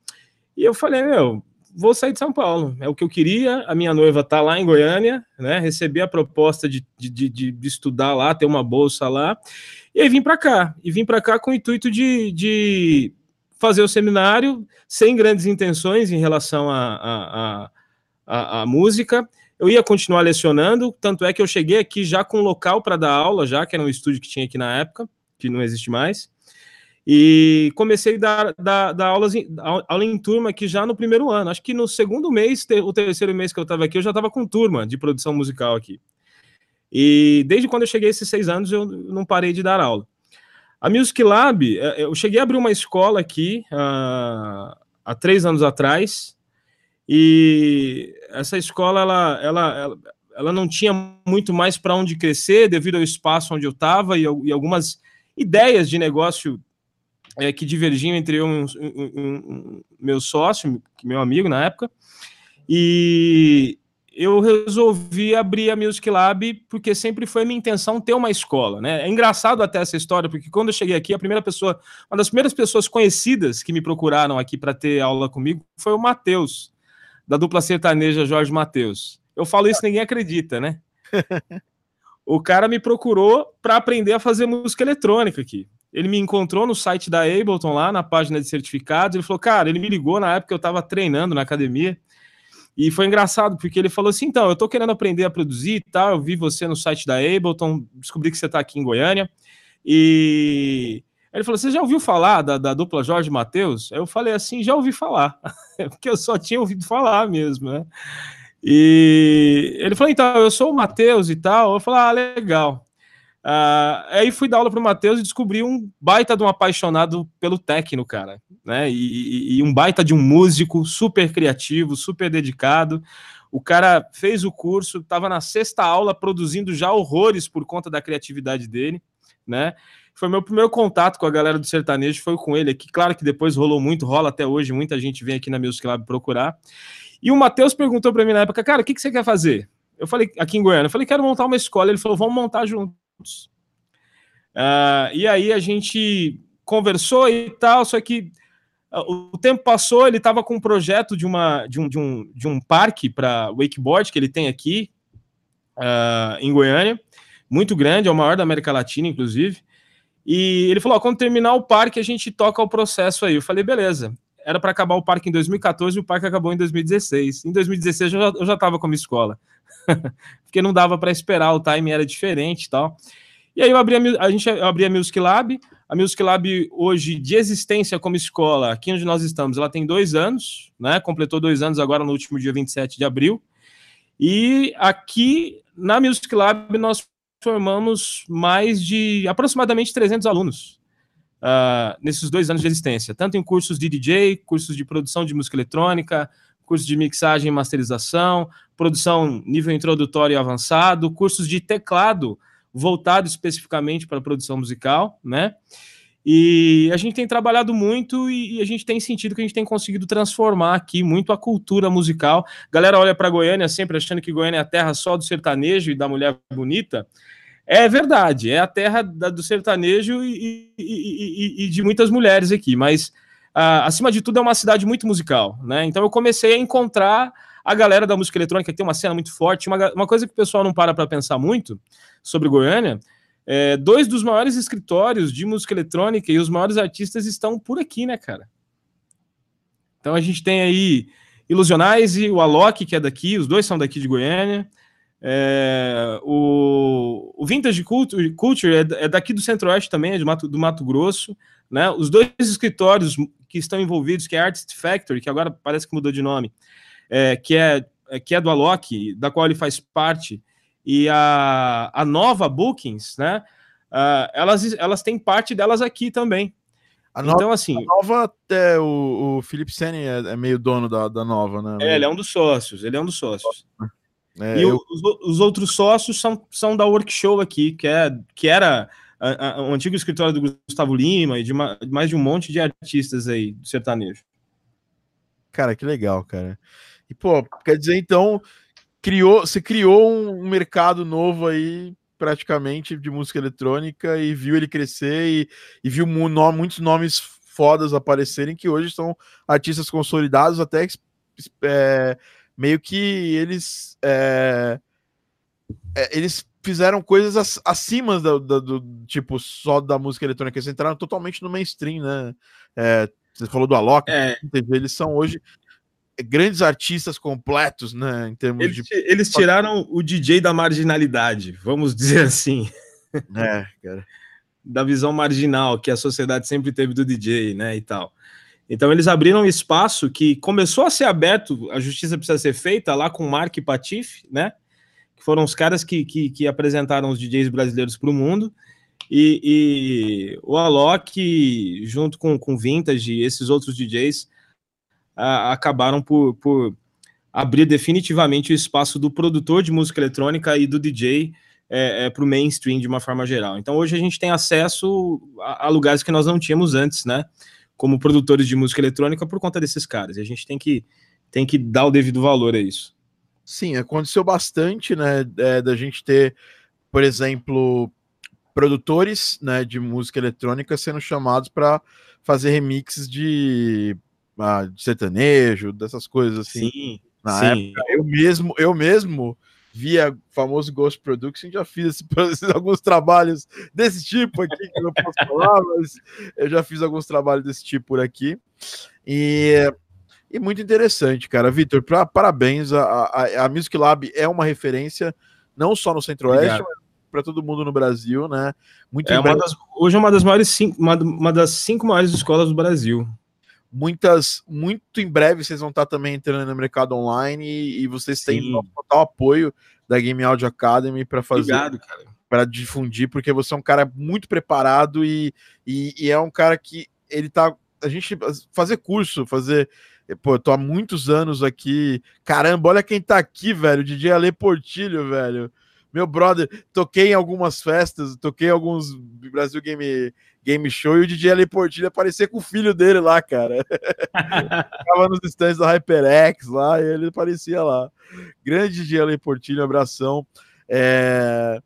e eu falei, meu, vou sair de São Paulo. É o que eu queria. A minha noiva tá lá em Goiânia, né? Recebi a proposta de, de, de, de estudar lá, ter uma bolsa lá. E aí vim para cá. E vim para cá com o intuito de, de fazer o seminário sem grandes intenções em relação a, a, a, música. Eu ia continuar lecionando, tanto é que eu cheguei aqui já com um local para dar aula, já que era um estúdio que tinha aqui na época, que não existe mais. E comecei a dar, dar, dar aulas em, aula em turma aqui já no primeiro ano. Acho que no segundo mês, o terceiro mês que eu estava aqui, eu já estava com turma de produção musical aqui. E desde quando eu cheguei a esses seis anos, eu não parei de dar aula. A Music Lab, é, eu cheguei a abrir uma escola aqui uh, há três anos atrás, e essa escola ela, ela, ela, ela não tinha muito mais para onde crescer devido ao espaço onde eu estava e, e, algumas ideias de negócio é, que divergiam entre eu e um, um, um, meu sócio, meu amigo na época. E, eu resolvi abrir a Music Lab porque sempre foi minha intenção ter uma escola, né? É engraçado até essa história, porque quando eu cheguei aqui, a primeira pessoa, uma das primeiras pessoas conhecidas que me procuraram aqui para ter aula comigo foi o Matheus, da dupla sertaneja Jorge Matheus. Eu falo isso, ninguém acredita, né? o cara me procurou para aprender a fazer música eletrônica aqui. Ele me encontrou no site da Ableton lá, na página de certificados. Ele falou, cara, ele me ligou na época que eu estava treinando na academia. E foi engraçado, porque ele falou assim: então, eu tô querendo aprender a produzir e tal. Eu vi você no site da Ableton, descobri que você tá aqui em Goiânia. E ele falou: Você já ouviu falar da, da dupla Jorge Matheus? Eu falei assim: Já ouvi falar, porque eu só tinha ouvido falar mesmo, né? E ele falou: Então, eu sou o Matheus e tal. Eu falei: Ah, legal. Uh, aí fui dar aula para o Matheus e descobri um baita de um apaixonado pelo techno, cara, né? E, e, e, um baita de um músico super criativo, super dedicado. O cara fez o curso, estava na sexta aula produzindo já horrores por conta da criatividade dele, né? Foi meu primeiro contato com a galera do sertanejo, foi com ele aqui. Claro que depois rolou muito, rola até hoje, muita gente vem aqui na Music Lab procurar. E o Matheus perguntou para mim na época, cara, o que, que você quer fazer? Eu falei, aqui em Goiânia, eu falei, quero montar uma escola. Ele falou, vamos montar junto juntos. Uh, e aí a gente conversou e tal, só que o tempo passou, ele estava com um projeto de, uma, de, um, de, um, de um parque para wakeboard que ele tem aqui uh, em Goiânia, muito grande, é o maior da América Latina, inclusive. E ele falou: quando terminar o parque, a gente toca o processo aí. Eu falei: beleza. Era para acabar o parque em 2014 e o parque acabou em 2016. Em 2016 eu já estava com a minha escola. porque não dava para esperar, o time era diferente e tal. E aí eu abri a, a gente abri a Music Lab. A Music Lab hoje de existência como escola, aqui onde nós estamos, ela tem dois anos, né? Completou dois anos agora no último dia 27 de abril. E aqui na Music Lab nós formamos mais de aproximadamente 300 alunos uh, nesses dois anos de existência, tanto em cursos de DJ, cursos de produção de música eletrônica, cursos de mixagem e masterização, produção nível introdutório e avançado, cursos de teclado voltado especificamente para a produção musical, né? E a gente tem trabalhado muito e, a gente tem sentido que a gente tem conseguido transformar aqui muito a cultura musical. Galera olha para Goiânia sempre achando que Goiânia é a terra só do sertanejo e da mulher bonita. É verdade, é a terra da, do sertanejo e, e, e, e, de muitas mulheres aqui, mas uh, acima de tudo é uma cidade muito musical, né? Então eu comecei a encontrar a galera da música eletrônica tem uma cena muito forte. Uma, uma coisa que o pessoal não para para pensar muito sobre Goiânia é, dois dos maiores escritórios de música eletrônica e os maiores artistas estão por aqui, né, cara? Então a gente tem aí Ilusionais e o Alok, que é daqui, os dois são daqui de Goiânia. É, o, o Vintage Culture, Culture é, é, daqui do Centro-Oeste também, é Mato, do Mato Grosso. Né? Os dois escritórios que estão envolvidos, que é Artist Factory, que agora parece que mudou de nome, é, que, é, que é do Alok, da qual ele faz parte, e a, a nova Bookings, né? Uh, elas, elas têm parte delas aqui também. A nova, então, assim. A nova, é, o, o Felipe Sene é, é, meio dono da, da nova, né? É, ele é um dos sócios, ele é um dos sócios. É, e eu... os, os, outros sócios são, são da Workshow aqui, que, é, que era o antigo escritório do Gustavo Lima e de uma, mais de um monte de artistas aí do sertanejo. Cara, que legal, cara. E, pô, quer dizer, então, criou, você criou um mercado novo aí praticamente de música eletrônica e viu ele crescer e, e viu mu muitos nomes fodas aparecerem que hoje são artistas consolidados até é, meio que eles é, é, eles fizeram coisas acima do, do, do, tipo só da música eletrônica eles entraram totalmente no mainstream né é, você falou do Alok é. eles são hoje grandes artistas completos, né? Em termos eles, de. Eles tiraram o DJ da marginalidade, vamos dizer assim. É, cara. da visão marginal que a sociedade sempre teve do DJ, né? E tal. Então eles abriram um espaço que começou a ser aberto, a justiça precisa ser feita lá com Mark e Patife, né? Que foram os caras que, que, que apresentaram os DJs brasileiros para o mundo. E, e, o Alok, junto com, com Vintage e esses outros DJs, acabaram por, por abrir definitivamente o espaço do produtor de música eletrônica e do DJ é, é, para o mainstream de uma forma geral. Então hoje a gente tem acesso a, a, lugares que nós não tínhamos antes, né? Como produtores de música eletrônica por conta desses caras. E a gente tem que, tem que dar o devido valor a isso. Sim, aconteceu bastante, né? É, da gente ter, por exemplo, produtores né, de música eletrônica sendo chamados para fazer remixes de ah, de sertanejo, dessas coisas assim. Sim, Na sim. época, eu mesmo, eu mesmo via famoso Ghost Production, já fiz alguns trabalhos desse tipo aqui, que eu não posso falar, mas eu já fiz alguns trabalhos desse tipo por aqui. E, e muito interessante, cara. Vitor, parabéns. A, a, a Music Lab é uma referência, não só no Centro-Oeste, mas para todo mundo no Brasil, né? Muito é uma das, hoje é uma das maiores cinco, uma, uma das cinco maiores escolas do Brasil muitas, muito em breve vocês vão estar também entrando no mercado online e, e vocês Sim. têm total apoio da Game Audio Academy para fazer para difundir, porque você é um cara muito preparado e, e, e, é um cara que ele tá a gente fazer curso, fazer pô, eu tô há muitos anos aqui. Caramba, olha quem tá aqui, velho, DJ Ale Portilho, velho. Meu brother, toquei em algumas festas, toquei em alguns Brasil Game game show e o DJ Ali Portilho aparecer com o filho dele lá, cara. Tava nos stands da HyperX lá e ele aparecia lá. Grande DJ Ali Portilho, abração. É...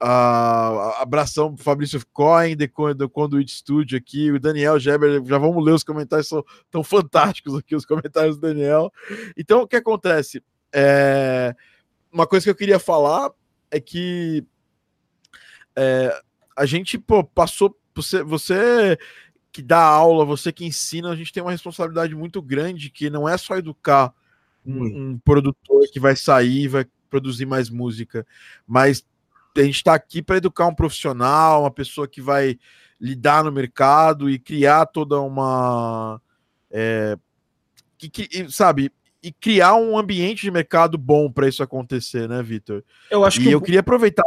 Uh, abração Fabrício Cohen, do Conduit Studio aqui, o Daniel Geber, já vamos ler os comentários, são tão fantásticos aqui os comentários do Daniel. Então, o que acontece? É... Uma coisa que eu queria falar é que é, a gente pô, passou. Você, você que dá aula, você que ensina, a gente tem uma responsabilidade muito grande que não é só educar um, um produtor que vai sair, vai produzir mais música, mas a gente está aqui para educar um profissional, uma pessoa que vai lidar no mercado e criar toda uma. É, que, que, sabe, e criar um ambiente de mercado bom para isso acontecer, né, Vitor? Eu acho e que eu queria aproveitar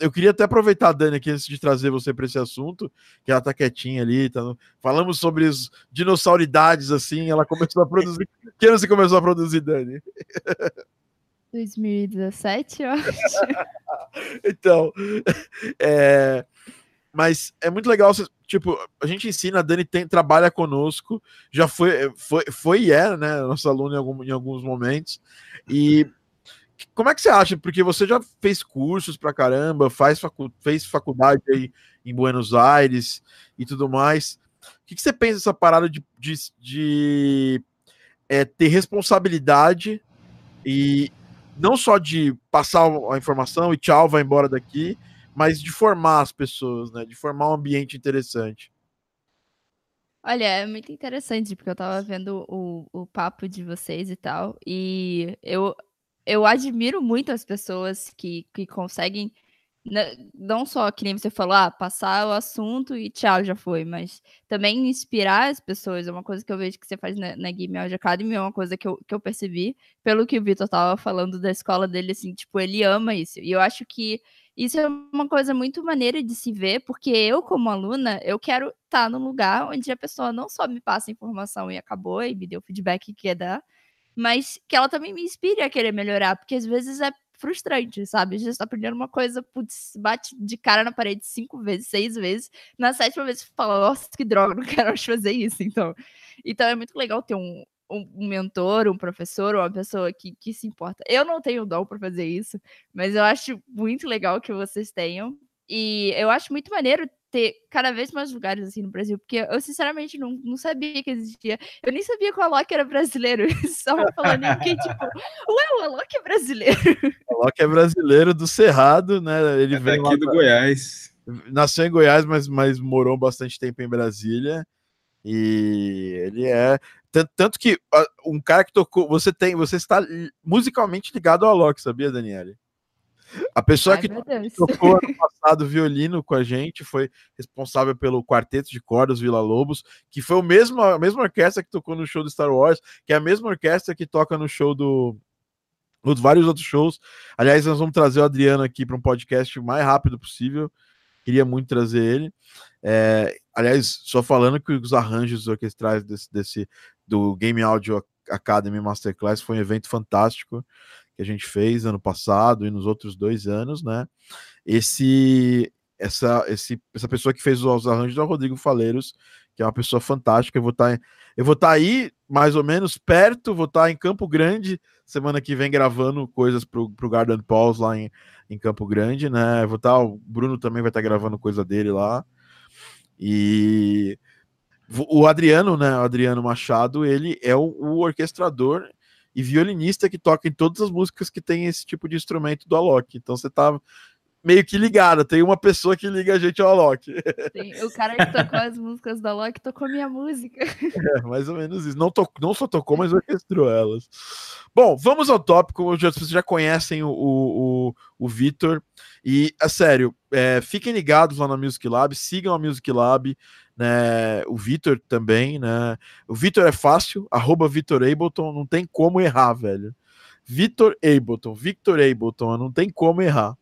eu queria até aproveitar a Dani aqui antes de trazer você para esse assunto, que ela tá quietinha ali, tá... falamos sobre os dinossauridades assim, ela começou a produzir. que ano você começou a produzir, Dani? 2017, eu acho. então, é... mas é muito legal, tipo, a gente ensina, a Dani tem, trabalha conosco, já foi, foi, foi e é, né, nossa aluna em, algum, em alguns momentos, e como é que você acha? Porque você já fez cursos pra caramba, faz facu fez faculdade aí em Buenos Aires e tudo mais. O que, que você pensa dessa parada de, de, de é, ter responsabilidade e não só de passar a informação e tchau, vai embora daqui, mas de formar as pessoas, né? De formar um ambiente interessante. Olha, é muito interessante, porque eu tava vendo o, o papo de vocês e tal, e eu, eu admiro muito as pessoas que, que conseguem né, não só, que nem você falou, ah, passar o assunto e tchau, já foi, mas também inspirar as pessoas, é uma coisa que eu vejo que você faz na, na Game Audio Academy, é uma coisa que eu, que eu percebi, pelo que o Vitor tava falando da escola dele, assim, tipo, ele ama isso, e eu acho que isso é uma coisa muito maneira de se ver, porque eu, como aluna, eu quero estar tá no lugar onde a pessoa não só me passa informação e acabou, e me deu o feedback que quer dar, mas que ela também me inspire a querer melhorar, porque às vezes é frustrante, sabe? A gente tá aprendendo uma coisa, putz, bate de cara na parede cinco vezes, seis vezes, na sétima vez fala, nossa, que droga, não quero mais fazer isso, então. Então é muito legal ter um, um, mentor, um professor, uma pessoa que, que se importa. Eu não tenho dom para fazer isso, mas eu acho muito legal que vocês tenham. E eu acho muito maneiro ter cada vez mais lugares assim no Brasil, porque eu sinceramente não, não sabia que existia. Eu nem sabia que o Alok era brasileiro. Só falando em que, tipo, ué, o Alok é brasileiro. O Alok é brasileiro do Cerrado, né? Ele é veio aqui do pra... Goiás. Nasceu em Goiás, mas, mas morou bastante tempo em Brasília. E ele é. Tanto, tanto que um cara que tocou. Você tem. Você está musicalmente ligado ao Alok, sabia, Daniele? A pessoa Ai, que tocou ano passado violino com a gente foi responsável pelo quarteto de cordas Vila Lobos, que foi o mesmo, a mesma orquestra que tocou no show do Star Wars, que é a mesma orquestra que toca no show do. Nos vários outros shows. Aliás, nós vamos trazer o Adriano aqui para um podcast o mais rápido possível. Queria muito trazer ele. É, aliás, só falando que os arranjos orquestrais desse, desse do Game Audio Academy Masterclass foi um evento fantástico que a gente fez ano passado e nos outros dois anos, né? Esse, essa, esse, essa pessoa que fez os arranjos é o Rodrigo Faleiros, que é uma pessoa fantástica. Eu vou estar, tá eu vou estar tá aí mais ou menos perto, vou estar tá em Campo Grande semana que vem gravando coisas para o Garden Pauls lá em, em Campo Grande, né? Eu vou estar, o Bruno também vai estar gravando coisa dele lá. E o Adriano, né? O Adriano Machado, ele é o, o orquestrador e violinista que toca em todas as músicas que tem esse tipo de instrumento do Alok. Então você tá meio que ligada, tem uma pessoa que liga a gente ao Alok. Sim, o cara que tocou as músicas do Alok tocou minha música. É, mais ou menos isso. Não, to, não só tocou, mas orquestrou elas. Bom, vamos ao tópico. Vocês já conhecem o, o, o Vitor. E, é sério, é, fiquem ligados lá na Music Lab, sigam a Music Lab né? O Vitor também, né? O Vitor é fácil, arroba Vitor Ableton, não tem como errar, velho. Vitor Ableton, Victor Ableton, não tem como errar.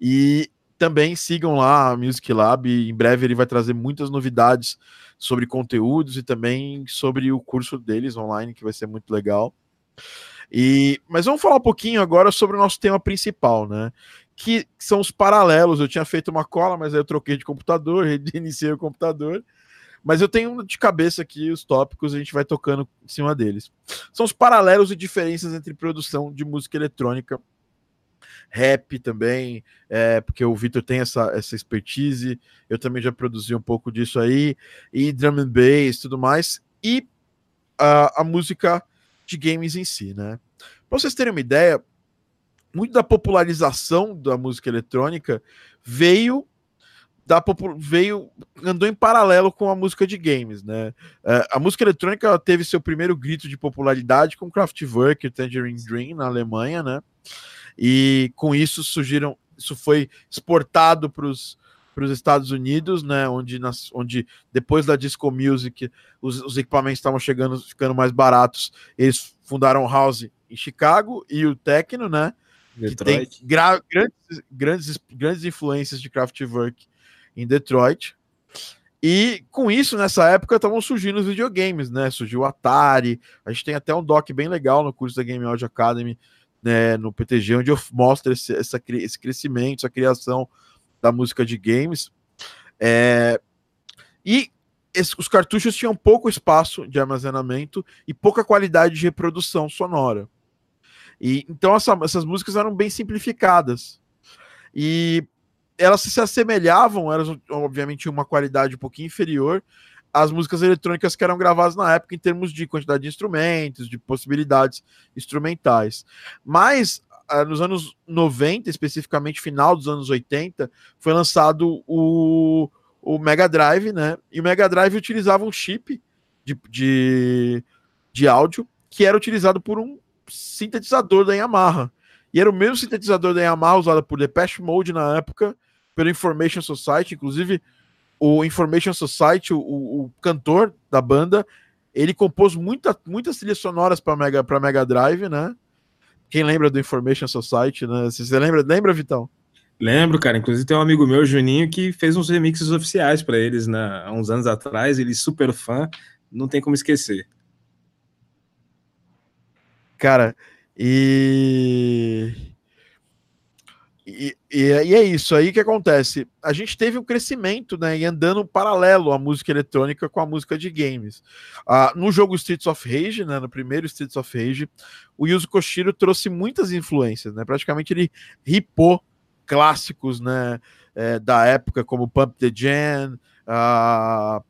E também sigam lá a Music Lab, em breve ele vai trazer muitas novidades sobre conteúdos e também sobre o curso deles online, que vai ser muito legal. E, mas vamos falar um pouquinho agora sobre o nosso tema principal, né? Que são os paralelos. Eu tinha feito uma cola, mas aí eu troquei de computador, reiniciei o computador mas eu tenho de cabeça aqui os tópicos, a gente vai tocando em cima deles. São os paralelos e diferenças entre produção de música eletrônica, rap também, é, porque o Vitor tem essa, essa expertise, eu também já produzi um pouco disso aí, e drum and bass tudo mais, e a, a música de games em si, né? Para vocês terem uma ideia, muito da popularização da música eletrônica veio da veio andou em paralelo com a música de games, né? É, a música eletrônica teve seu primeiro grito de popularidade com Kraftwerk e Tangerine Dream na Alemanha, né? E com isso surgiram, isso foi exportado para os para os Estados Unidos, né, onde, nas, onde depois da disco music os, os equipamentos estavam chegando, ficando mais baratos, eles fundaram House em Chicago e o Tecno, né, Detroit. que tem grandes, grandes, grandes influências de Kraftwerk em Detroit. E com isso, nessa época, estavam surgindo os videogames, né? Surgiu o Atari. A gente tem até um doc bem legal no curso da Game Audio Academy, né, no PTG, onde eu mostro esse, essa, esse crescimento, essa criação da música de games. É... E esse, os cartuchos tinham pouco espaço de armazenamento e pouca qualidade de reprodução sonora. E então essa, essas músicas eram bem simplificadas. E elas se assemelhavam, elas obviamente uma qualidade um pouquinho inferior às músicas eletrônicas que eram gravadas na época em termos de quantidade de instrumentos, de possibilidades instrumentais. Mas ah, nos anos 90, especificamente final dos anos 80, foi lançado o, o Mega Drive, né? E o Mega Drive utilizava um chip de, de, de áudio que era utilizado por um sintetizador da Yamaha. E era o mesmo sintetizador da Yamaha usado por Depeche Mode na época, pelo Information Society, inclusive o Information Society, o, o cantor da banda, ele compôs muita, muitas trilhas sonoras para Mega, Mega Drive, né? Quem lembra do Information Society, né? Você lembra, lembra, Vitão? Lembro, cara. Inclusive tem um amigo meu, Juninho, que fez uns remixes oficiais para eles né, há uns anos atrás. Ele é super fã, não tem como esquecer. Cara, e... E, e, e, é isso aí que acontece. A gente teve um crescimento, né? E andando paralelo a música eletrônica com a música de games. Ah, no jogo Streets of Rage, né? No primeiro Streets of Rage, o Yuzo Koshiro trouxe muitas influências, né? Praticamente ele ripou clássicos, né? É, da época, como Pump the Jam, ah,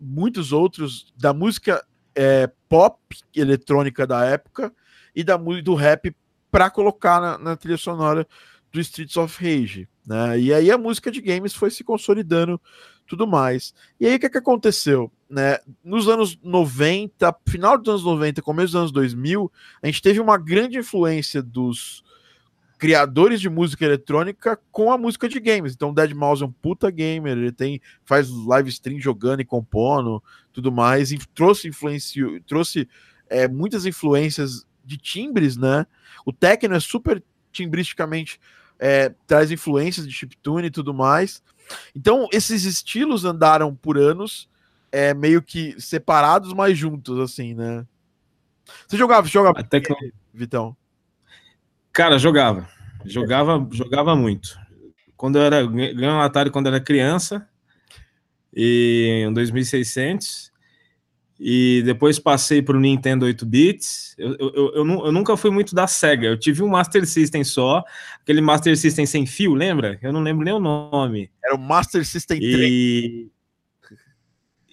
muitos outros da música é, pop eletrônica da época e da do rap para colocar na, na, trilha sonora do Streets of Rage, né? E aí a música de games foi se consolidando tudo mais. E aí o que, que aconteceu, né? Nos anos 90, final dos anos 90, começo dos anos 2000, a gente teve uma grande influência dos criadores de música eletrônica com a música de games. Então, Dead Mouse é um puta gamer, ele tem faz live stream jogando e compondo, tudo mais, e trouxe influência, trouxe é, muitas influências de timbres, né? O techno é super timbristicamente é, traz influências de chiptune e tudo mais. Então, esses estilos andaram por anos é, meio que separados, mas juntos, assim, né? Você jogava, jogava Até que... Vitão? Cara, jogava. Jogava, jogava muito. Quando eu era. Ganhei um Atari quando eu era criança. E em 2600. E depois passei para o Nintendo 8 bits. Eu, eu, eu, eu, nunca fui muito da Sega. Eu tive um Master System só, aquele Master System sem fio, lembra? Eu não lembro nem o nome. Era o Master System e... 3.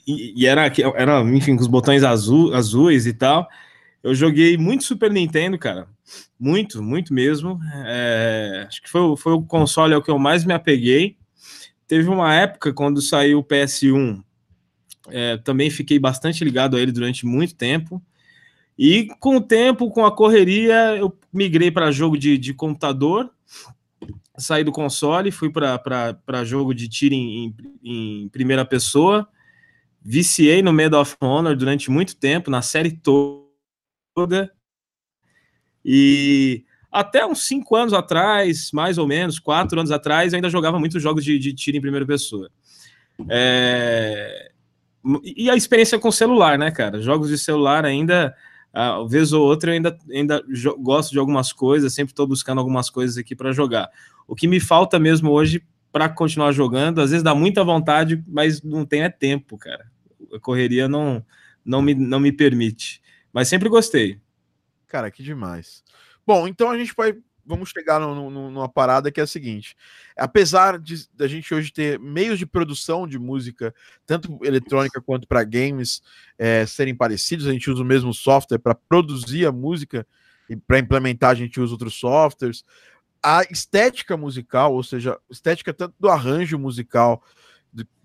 E, e era, era, enfim, com os botões azul, azuis e tal. Eu joguei muito Super Nintendo, cara. Muito, muito mesmo. É, acho que foi, foi o console ao que eu mais me apeguei. Teve uma época quando saiu o PS1, é, também fiquei bastante ligado a ele durante muito tempo. E com o tempo, com a correria, eu migrei para jogo de, de computador, saí do console, fui para jogo de tiro em, em, em, primeira pessoa, viciei no Medal of Honor durante muito tempo, na série toda, e até uns cinco anos atrás, mais ou menos, quatro anos atrás, eu ainda jogava muitos jogos de, de tiro em primeira pessoa. É... E a experiência com celular, né, cara? Jogos de celular ainda, ah, vez ou outra, eu ainda, ainda gosto de algumas coisas, sempre estou buscando algumas coisas aqui para jogar. O que me falta mesmo hoje para continuar jogando, às vezes dá muita vontade, mas não tem é tempo, cara. A correria não, não, me, não me permite. Mas sempre gostei. Cara, que demais. Bom, então a gente vai. Vamos chegar no, no, numa parada que é a seguinte: apesar de a gente hoje ter meios de produção de música, tanto eletrônica quanto para games, é, serem parecidos, a gente usa o mesmo software para produzir a música e para implementar a gente usa outros softwares. A estética musical, ou seja, estética tanto do arranjo musical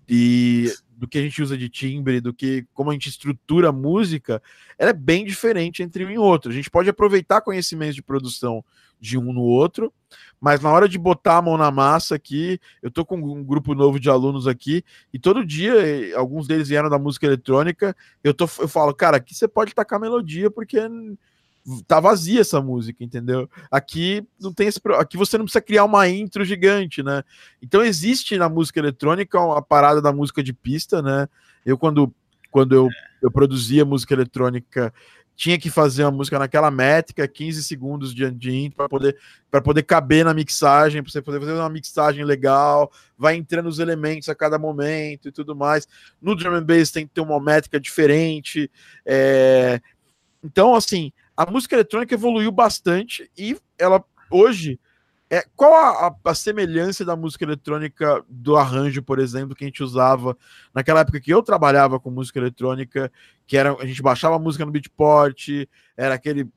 e do que a gente usa de timbre, do que como a gente estrutura a música, ela é bem diferente entre um e outro. A gente pode aproveitar conhecimentos de produção de um no outro, mas na hora de botar a mão na massa aqui, eu tô com um grupo novo de alunos aqui e todo dia alguns deles vieram da música eletrônica, eu tô eu falo, cara, aqui você pode tacar melodia porque tá vazia essa música, entendeu? Aqui não tem esse, aqui você não precisa criar uma intro gigante, né? Então existe na música eletrônica a parada da música de pista, né? Eu quando quando eu, eu produzia música eletrônica, tinha que fazer uma música naquela métrica, 15 segundos de, intro para poder para poder caber na mixagem, para você poder fazer uma mixagem legal, vai entrando os elementos a cada momento e tudo mais. No drum and bass tem que ter uma métrica diferente, é, Então, assim, a música eletrônica evoluiu bastante e ela hoje é, qual a, a, a, semelhança da música eletrônica do arranjo, por exemplo, que a gente usava naquela época que eu trabalhava com música eletrônica, que era a gente baixava a música no Beatport, era aquele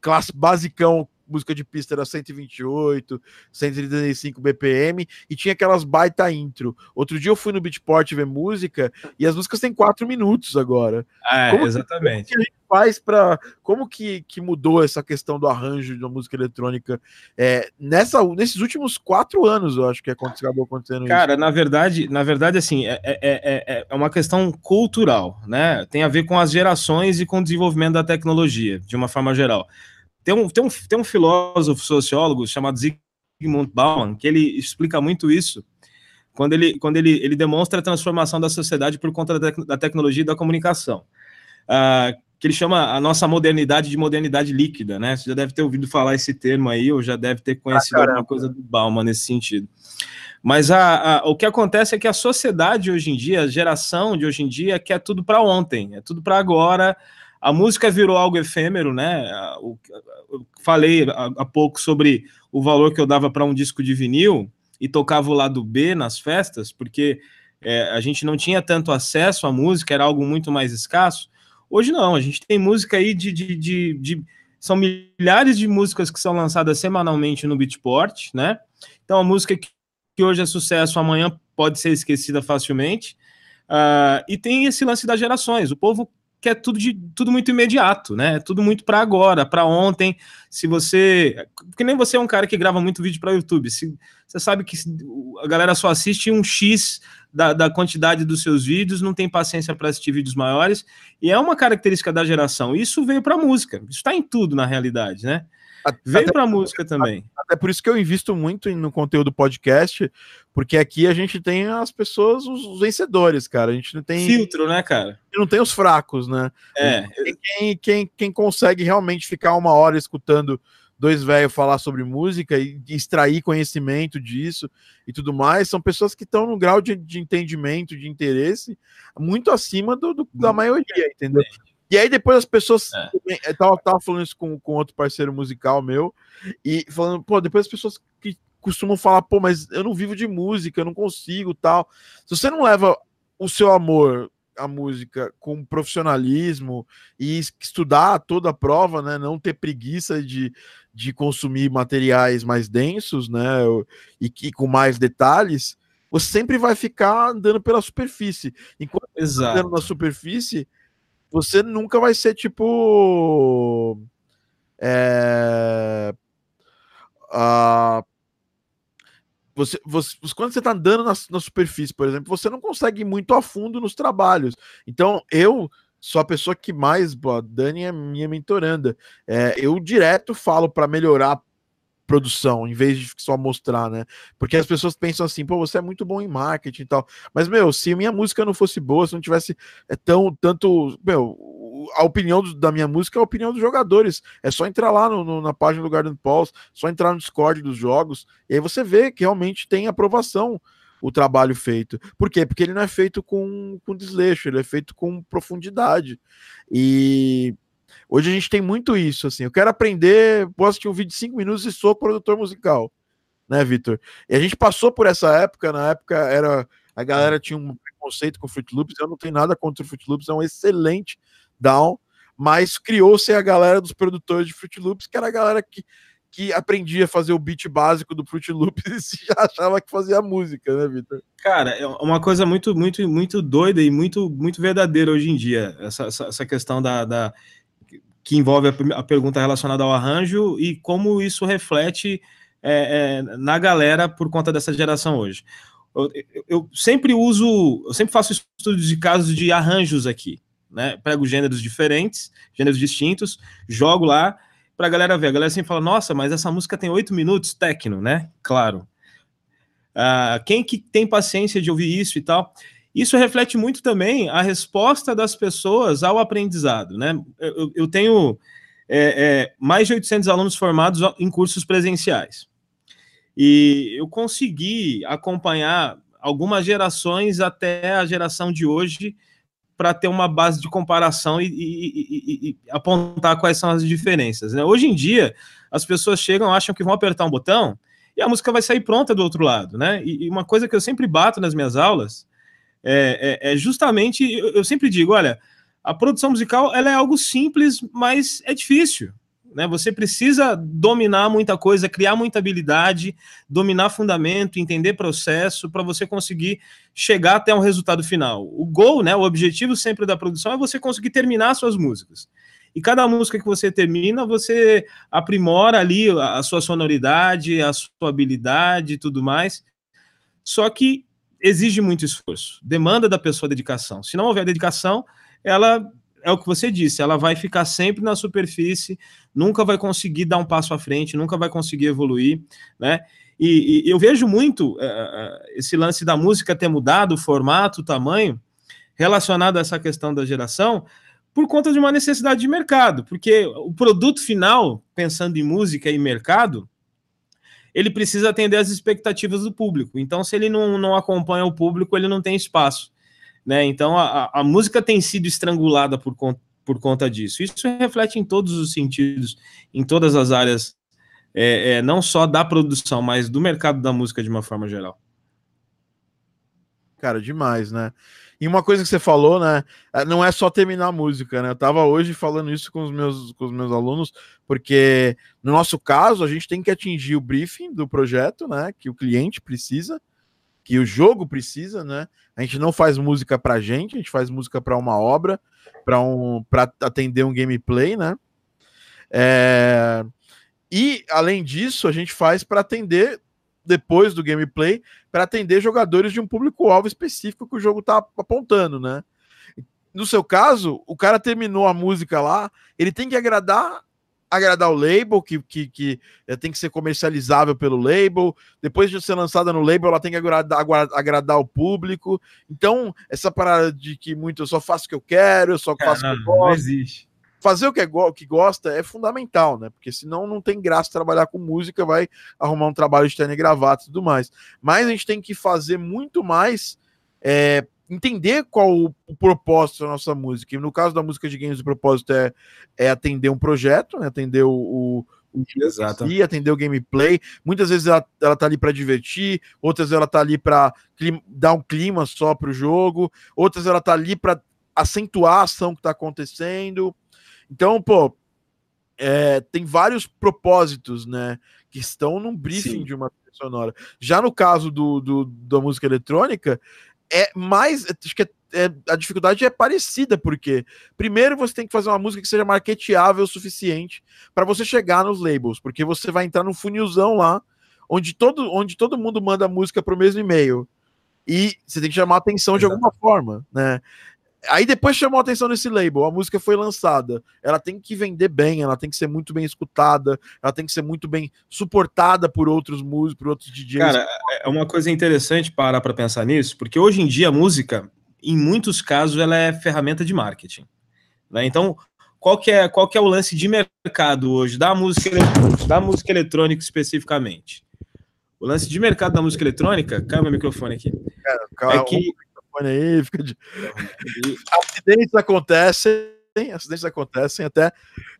classe basicão música de pista era 128, 135 BPM e tinha aquelas baita intro. Outro dia eu fui no Beatport ver música e as músicas têm quatro minutos agora. É, como exatamente. Que, como que a gente faz para como que, que mudou essa questão do arranjo da música eletrônica é, nessa nesses últimos quatro anos? Eu acho que acabou acontecendo Cara, isso. na verdade, na verdade, assim, é, é, é, é uma questão cultural, né? Tem a ver com as gerações e com o desenvolvimento da tecnologia, de uma forma geral. Tem um, tem um, tem um filósofo sociólogo chamado Zygmunt Bauman que ele explica muito isso quando ele, quando ele, ele demonstra a transformação da sociedade por conta da, da tecnologia e da comunicação. Uh, que ele chama a nossa modernidade de modernidade líquida, né? Você já deve ter ouvido falar esse termo aí, ou já deve ter conhecido ah, alguma coisa do Bauman nesse sentido. Mas a, a, o que acontece é que a sociedade hoje em dia, a geração de hoje em dia, quer tudo para ontem, é tudo para agora, a música virou algo efêmero, né? Eu falei há pouco sobre o valor que eu dava para um disco de vinil e tocava o lado B nas festas, porque é, a gente não tinha tanto acesso à música, era algo muito mais escasso. Hoje não, a gente tem música aí de, de, de, de são milhares de músicas que são lançadas semanalmente no Beatport, né? Então a música que, hoje é sucesso, amanhã pode ser esquecida facilmente. Uh, e tem esse lance das gerações. O povo que é tudo, de, tudo muito imediato, né? Tudo muito para agora, para ontem. Se você. Porque nem você é um cara que grava muito vídeo para YouTube. Se, você sabe que a galera só assiste um X da, da quantidade dos seus vídeos, não tem paciência para assistir vídeos maiores. E é uma característica da geração. Isso veio para música. Isso está em tudo, na realidade, né? Veio para música também. Até por isso que eu invisto muito no conteúdo podcast, porque aqui a gente tem as pessoas, os vencedores, cara. A gente não tem. Filtro, né, cara? Não tem os fracos, né? É. Quem, quem, quem consegue realmente ficar uma hora escutando dois velhos falar sobre música e extrair conhecimento disso e tudo mais, são pessoas que estão no grau de, de entendimento, de interesse, muito acima do, do da maioria, entendeu? E aí depois as pessoas. É. Eu tava, tava falando isso com, com outro parceiro musical meu, e falando, pô, depois as pessoas que costumam falar, pô, mas eu não vivo de música, eu não consigo tal. Se você não leva o seu amor à música com profissionalismo e estudar toda a prova, né? Não ter preguiça de, de consumir materiais mais densos, né? E, e com mais detalhes, você sempre vai ficar andando pela superfície. Enquanto Exato. Tá andando na superfície, você nunca vai ser tipo. É, uh, você, você, quando você está andando na, na, superfície, por exemplo, você não consegue ir muito a fundo nos trabalhos. Então, eu sou a pessoa que mais, a Dani é minha mentoranda. É, eu direto falo para melhorar produção, em vez de só mostrar, né? Porque as pessoas pensam assim, pô, você é muito bom em marketing e tal. Mas, meu, se minha música não fosse boa, se não tivesse é, tão, tanto, meu, a opinião do, da minha música é a opinião dos jogadores. É só entrar lá no, no, na página do Garden Pulse, só entrar no Discord dos jogos, e aí você vê que realmente tem aprovação o trabalho feito. Por quê? Porque ele não é feito com, com desleixo, ele é feito com profundidade. E Hoje a gente tem muito isso, assim. Eu quero aprender, posso assistir um vídeo de 5 minutos e sou produtor musical, né, Vitor? E a gente passou por essa época, na época era a galera tinha um preconceito com Fruit Loops, eu não tenho nada contra o Fruit Loops, é um excelente down, mas criou-se a galera dos produtores de Fruit Loops, que era a galera que, que aprendia a fazer o beat básico do Fruit Loops e já achava que fazia música, né, Vitor? Cara, é uma coisa muito, muito, muito doida e muito, muito verdadeira hoje em dia, essa, essa, essa questão da, da que envolve a, a, pergunta relacionada ao arranjo e como isso reflete é, é, na galera por conta dessa geração hoje. Eu, eu, sempre uso, eu sempre faço estudos de casos de arranjos aqui, né? Pego gêneros diferentes, gêneros distintos, jogo lá para a galera ver. A galera sempre fala: Nossa, mas essa música tem oito minutos, tecno, né? Claro. Uh, quem que tem paciência de ouvir isso e tal? Isso reflete muito também a resposta das pessoas ao aprendizado. Né? Eu, eu tenho é, é, mais de 800 alunos formados em cursos presenciais. E eu consegui acompanhar algumas gerações até a geração de hoje para ter uma base de comparação e, e, e, e, apontar quais são as diferenças. Né? Hoje em dia, as pessoas chegam, acham que vão apertar um botão e a música vai sair pronta do outro lado. Né? E, uma coisa que eu sempre bato nas minhas aulas é, é, é justamente, eu, eu sempre digo, olha, a produção musical ela é algo simples, mas é difícil. Né? Você precisa dominar muita coisa, criar muita habilidade, dominar fundamento, entender processo para você conseguir chegar até um resultado final. O gol, né, o objetivo sempre da produção é você conseguir terminar suas músicas. E cada música que você termina, você aprimora ali a sua sonoridade, a sua habilidade e tudo mais. Só que exige muito esforço, demanda da pessoa dedicação. Se não houver dedicação, ela é o que você disse, ela vai ficar sempre na superfície, nunca vai conseguir dar um passo à frente, nunca vai conseguir evoluir, né? E, e eu vejo muito uh, esse lance da música ter mudado o formato, o tamanho, relacionado a essa questão da geração, por conta de uma necessidade de mercado, porque o produto final, pensando em música e mercado, ele precisa atender às expectativas do público. Então, se ele não, não acompanha o público, ele não tem espaço. Né? Então a, a música tem sido estrangulada por, por conta disso. Isso reflete em todos os sentidos, em todas as áreas, é, é, não só da produção, mas do mercado da música de uma forma geral. Cara, demais, né? E uma coisa que você falou, né? É, não é só terminar a música, né? Eu tava hoje falando isso com os meus, com os meus alunos, porque no nosso caso, a gente tem que atingir o briefing do projeto, né? Que o cliente precisa que o jogo precisa, né? A gente não faz música pra gente, a gente faz música para uma obra, para um para atender um gameplay, né? É... E além disso, a gente faz para atender depois do gameplay, para atender jogadores de um público-alvo específico que o jogo tá apontando, né? No seu caso, o cara terminou a música lá, ele tem que agradar agradar o label, que, que, que eh, tem que ser comercializável pelo label. Depois de ser lançada no label, ela tem que agradar, agradar o público. Então, essa parada de que muito eu só faço o que eu quero, eu só faço o que eu gosto. Não existe. Fazer o que, é, que gosta é fundamental, né? Porque senão não tem graça trabalhar com música, vai arrumar um trabalho de terno e gravata e tudo mais. Mas a gente tem que fazer muito mais é, entender qual o, o, propósito da nossa música. E no caso da música de games, o propósito é, é atender um projeto, né? atender o, o, Exato. Si, atender o gameplay. Muitas vezes ela, ela tá ali para divertir, outras ela tá ali para dar um clima só para o jogo, outras ela tá ali para acentuar a ação que está acontecendo. Então, pô, é, tem vários propósitos, né? Que estão num briefing Sim. de uma sonora. Já no caso do, do, da música eletrônica, é mais. Acho que é, é, a dificuldade é parecida, porque primeiro você tem que fazer uma música que seja marketeável o suficiente para você chegar nos labels, porque você vai entrar num funilzão lá, onde todo, onde todo mundo manda música para o mesmo e-mail. E você tem que chamar a atenção Exato. de alguma forma, né? Aí depois chamou a atenção nesse label, a música foi lançada. Ela tem que vender bem, ela tem que ser muito bem escutada, ela tem que ser muito bem suportada por outros músicos, por outros DJs. Cara, é uma coisa interessante parar para pensar nisso, porque hoje em dia a música, em muitos casos, ela é ferramenta de marketing. Né? Então, qual que, é, qual que é o lance de mercado hoje da música, da música eletrônica especificamente? O lance de mercado da música eletrônica, caiu meu microfone aqui. Cara, calma, é que telefone aí, fica de... Acidentes acontecem, acidentes acontecem até,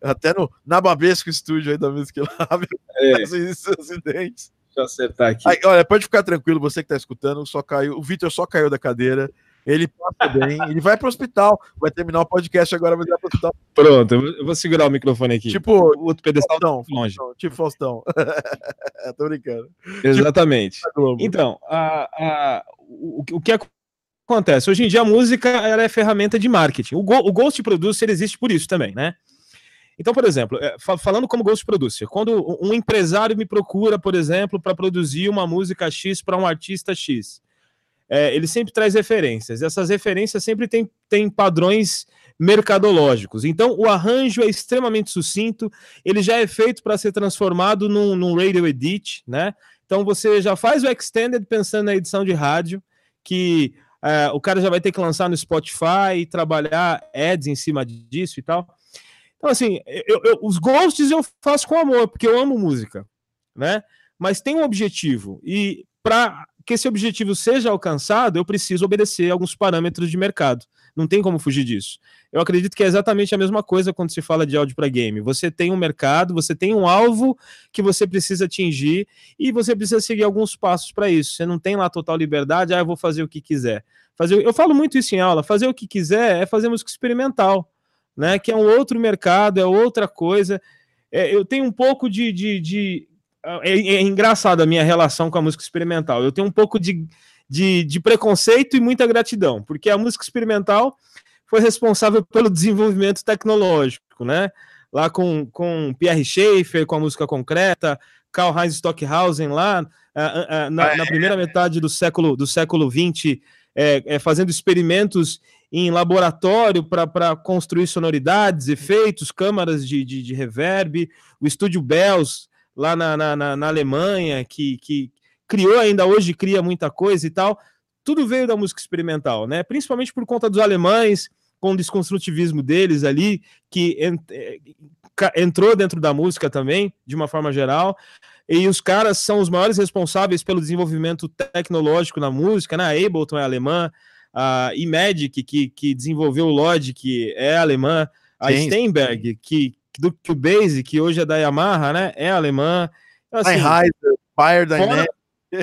até no Nababesco Estúdio aí da Music Lab. É. Esses acidentes. Deixa eu acertar aqui. Aí, olha, pode ficar tranquilo, você que tá escutando, só caiu, o Vitor só caiu da cadeira. Ele passa bem, ele vai para o hospital, vai terminar o podcast agora, vai para o hospital. Pronto, eu vou segurar o microfone aqui. Tipo, o outro pedestal Faustão, longe. Faustão, tipo Faustão. Tô brincando. Exatamente. Tipo, então, a, a, o, o que acontece? Hoje em dia a música ela é ferramenta de marketing. O, Go, o Ghost Producer existe por isso também, né? Então, por exemplo, é, falando como Ghost Producer, quando um empresário me procura, por exemplo, para produzir uma música X para um artista X, é, ele sempre traz referências. Essas referências sempre têm, têm padrões mercadológicos. Então, o arranjo é extremamente sucinto, ele já é feito para ser transformado num, num radio edit, né? Então, você já faz o extended pensando na edição de rádio, que é, o cara já vai ter que lançar no Spotify e trabalhar ads em cima disso e tal. Então, assim, eu, eu, os ghosts eu faço com amor, porque eu amo música, né? Mas tem um objetivo. E para que esse objetivo seja alcançado, eu preciso obedecer alguns parâmetros de mercado. Não tem como fugir disso. Eu acredito que é exatamente a mesma coisa quando se fala de áudio para game. Você tem um mercado, você tem um alvo que você precisa atingir e você precisa seguir alguns passos para isso. Você não tem lá total liberdade, ah, eu vou fazer o que quiser. Fazer, eu falo muito isso em aula, fazer o que quiser é fazer música experimental, né? Que é um outro mercado, é outra coisa. É, eu tenho um pouco de, de, de é, é, engraçado a minha relação com a música experimental. Eu tenho um pouco de, de, de, preconceito e muita gratidão, porque a música experimental foi responsável pelo desenvolvimento tecnológico, né? Lá com, com Pierre Schaeffer, com a música concreta, Karl Heinz Stockhausen lá, na, na primeira metade do século do século XX, é, é, fazendo experimentos em laboratório para construir sonoridades, efeitos, câmaras de, de, de reverb, o estúdio Bells lá na, na, na, Alemanha, que, que criou ainda hoje, cria muita coisa e tal. Tudo veio da música experimental, né? Principalmente por conta dos alemães, com o desconstrutivismo deles ali, que eh, entrou dentro da música também, de uma forma geral. E os caras são os maiores responsáveis pelo desenvolvimento tecnológico na música, né? A Ableton é alemã, a Imagic, que, que desenvolveu o Logic, é alemã, a Sim. Steinberg, que, do Cubase, que hoje é da Yamaha, né? É alemã. Então, assim, Fire Dynamic.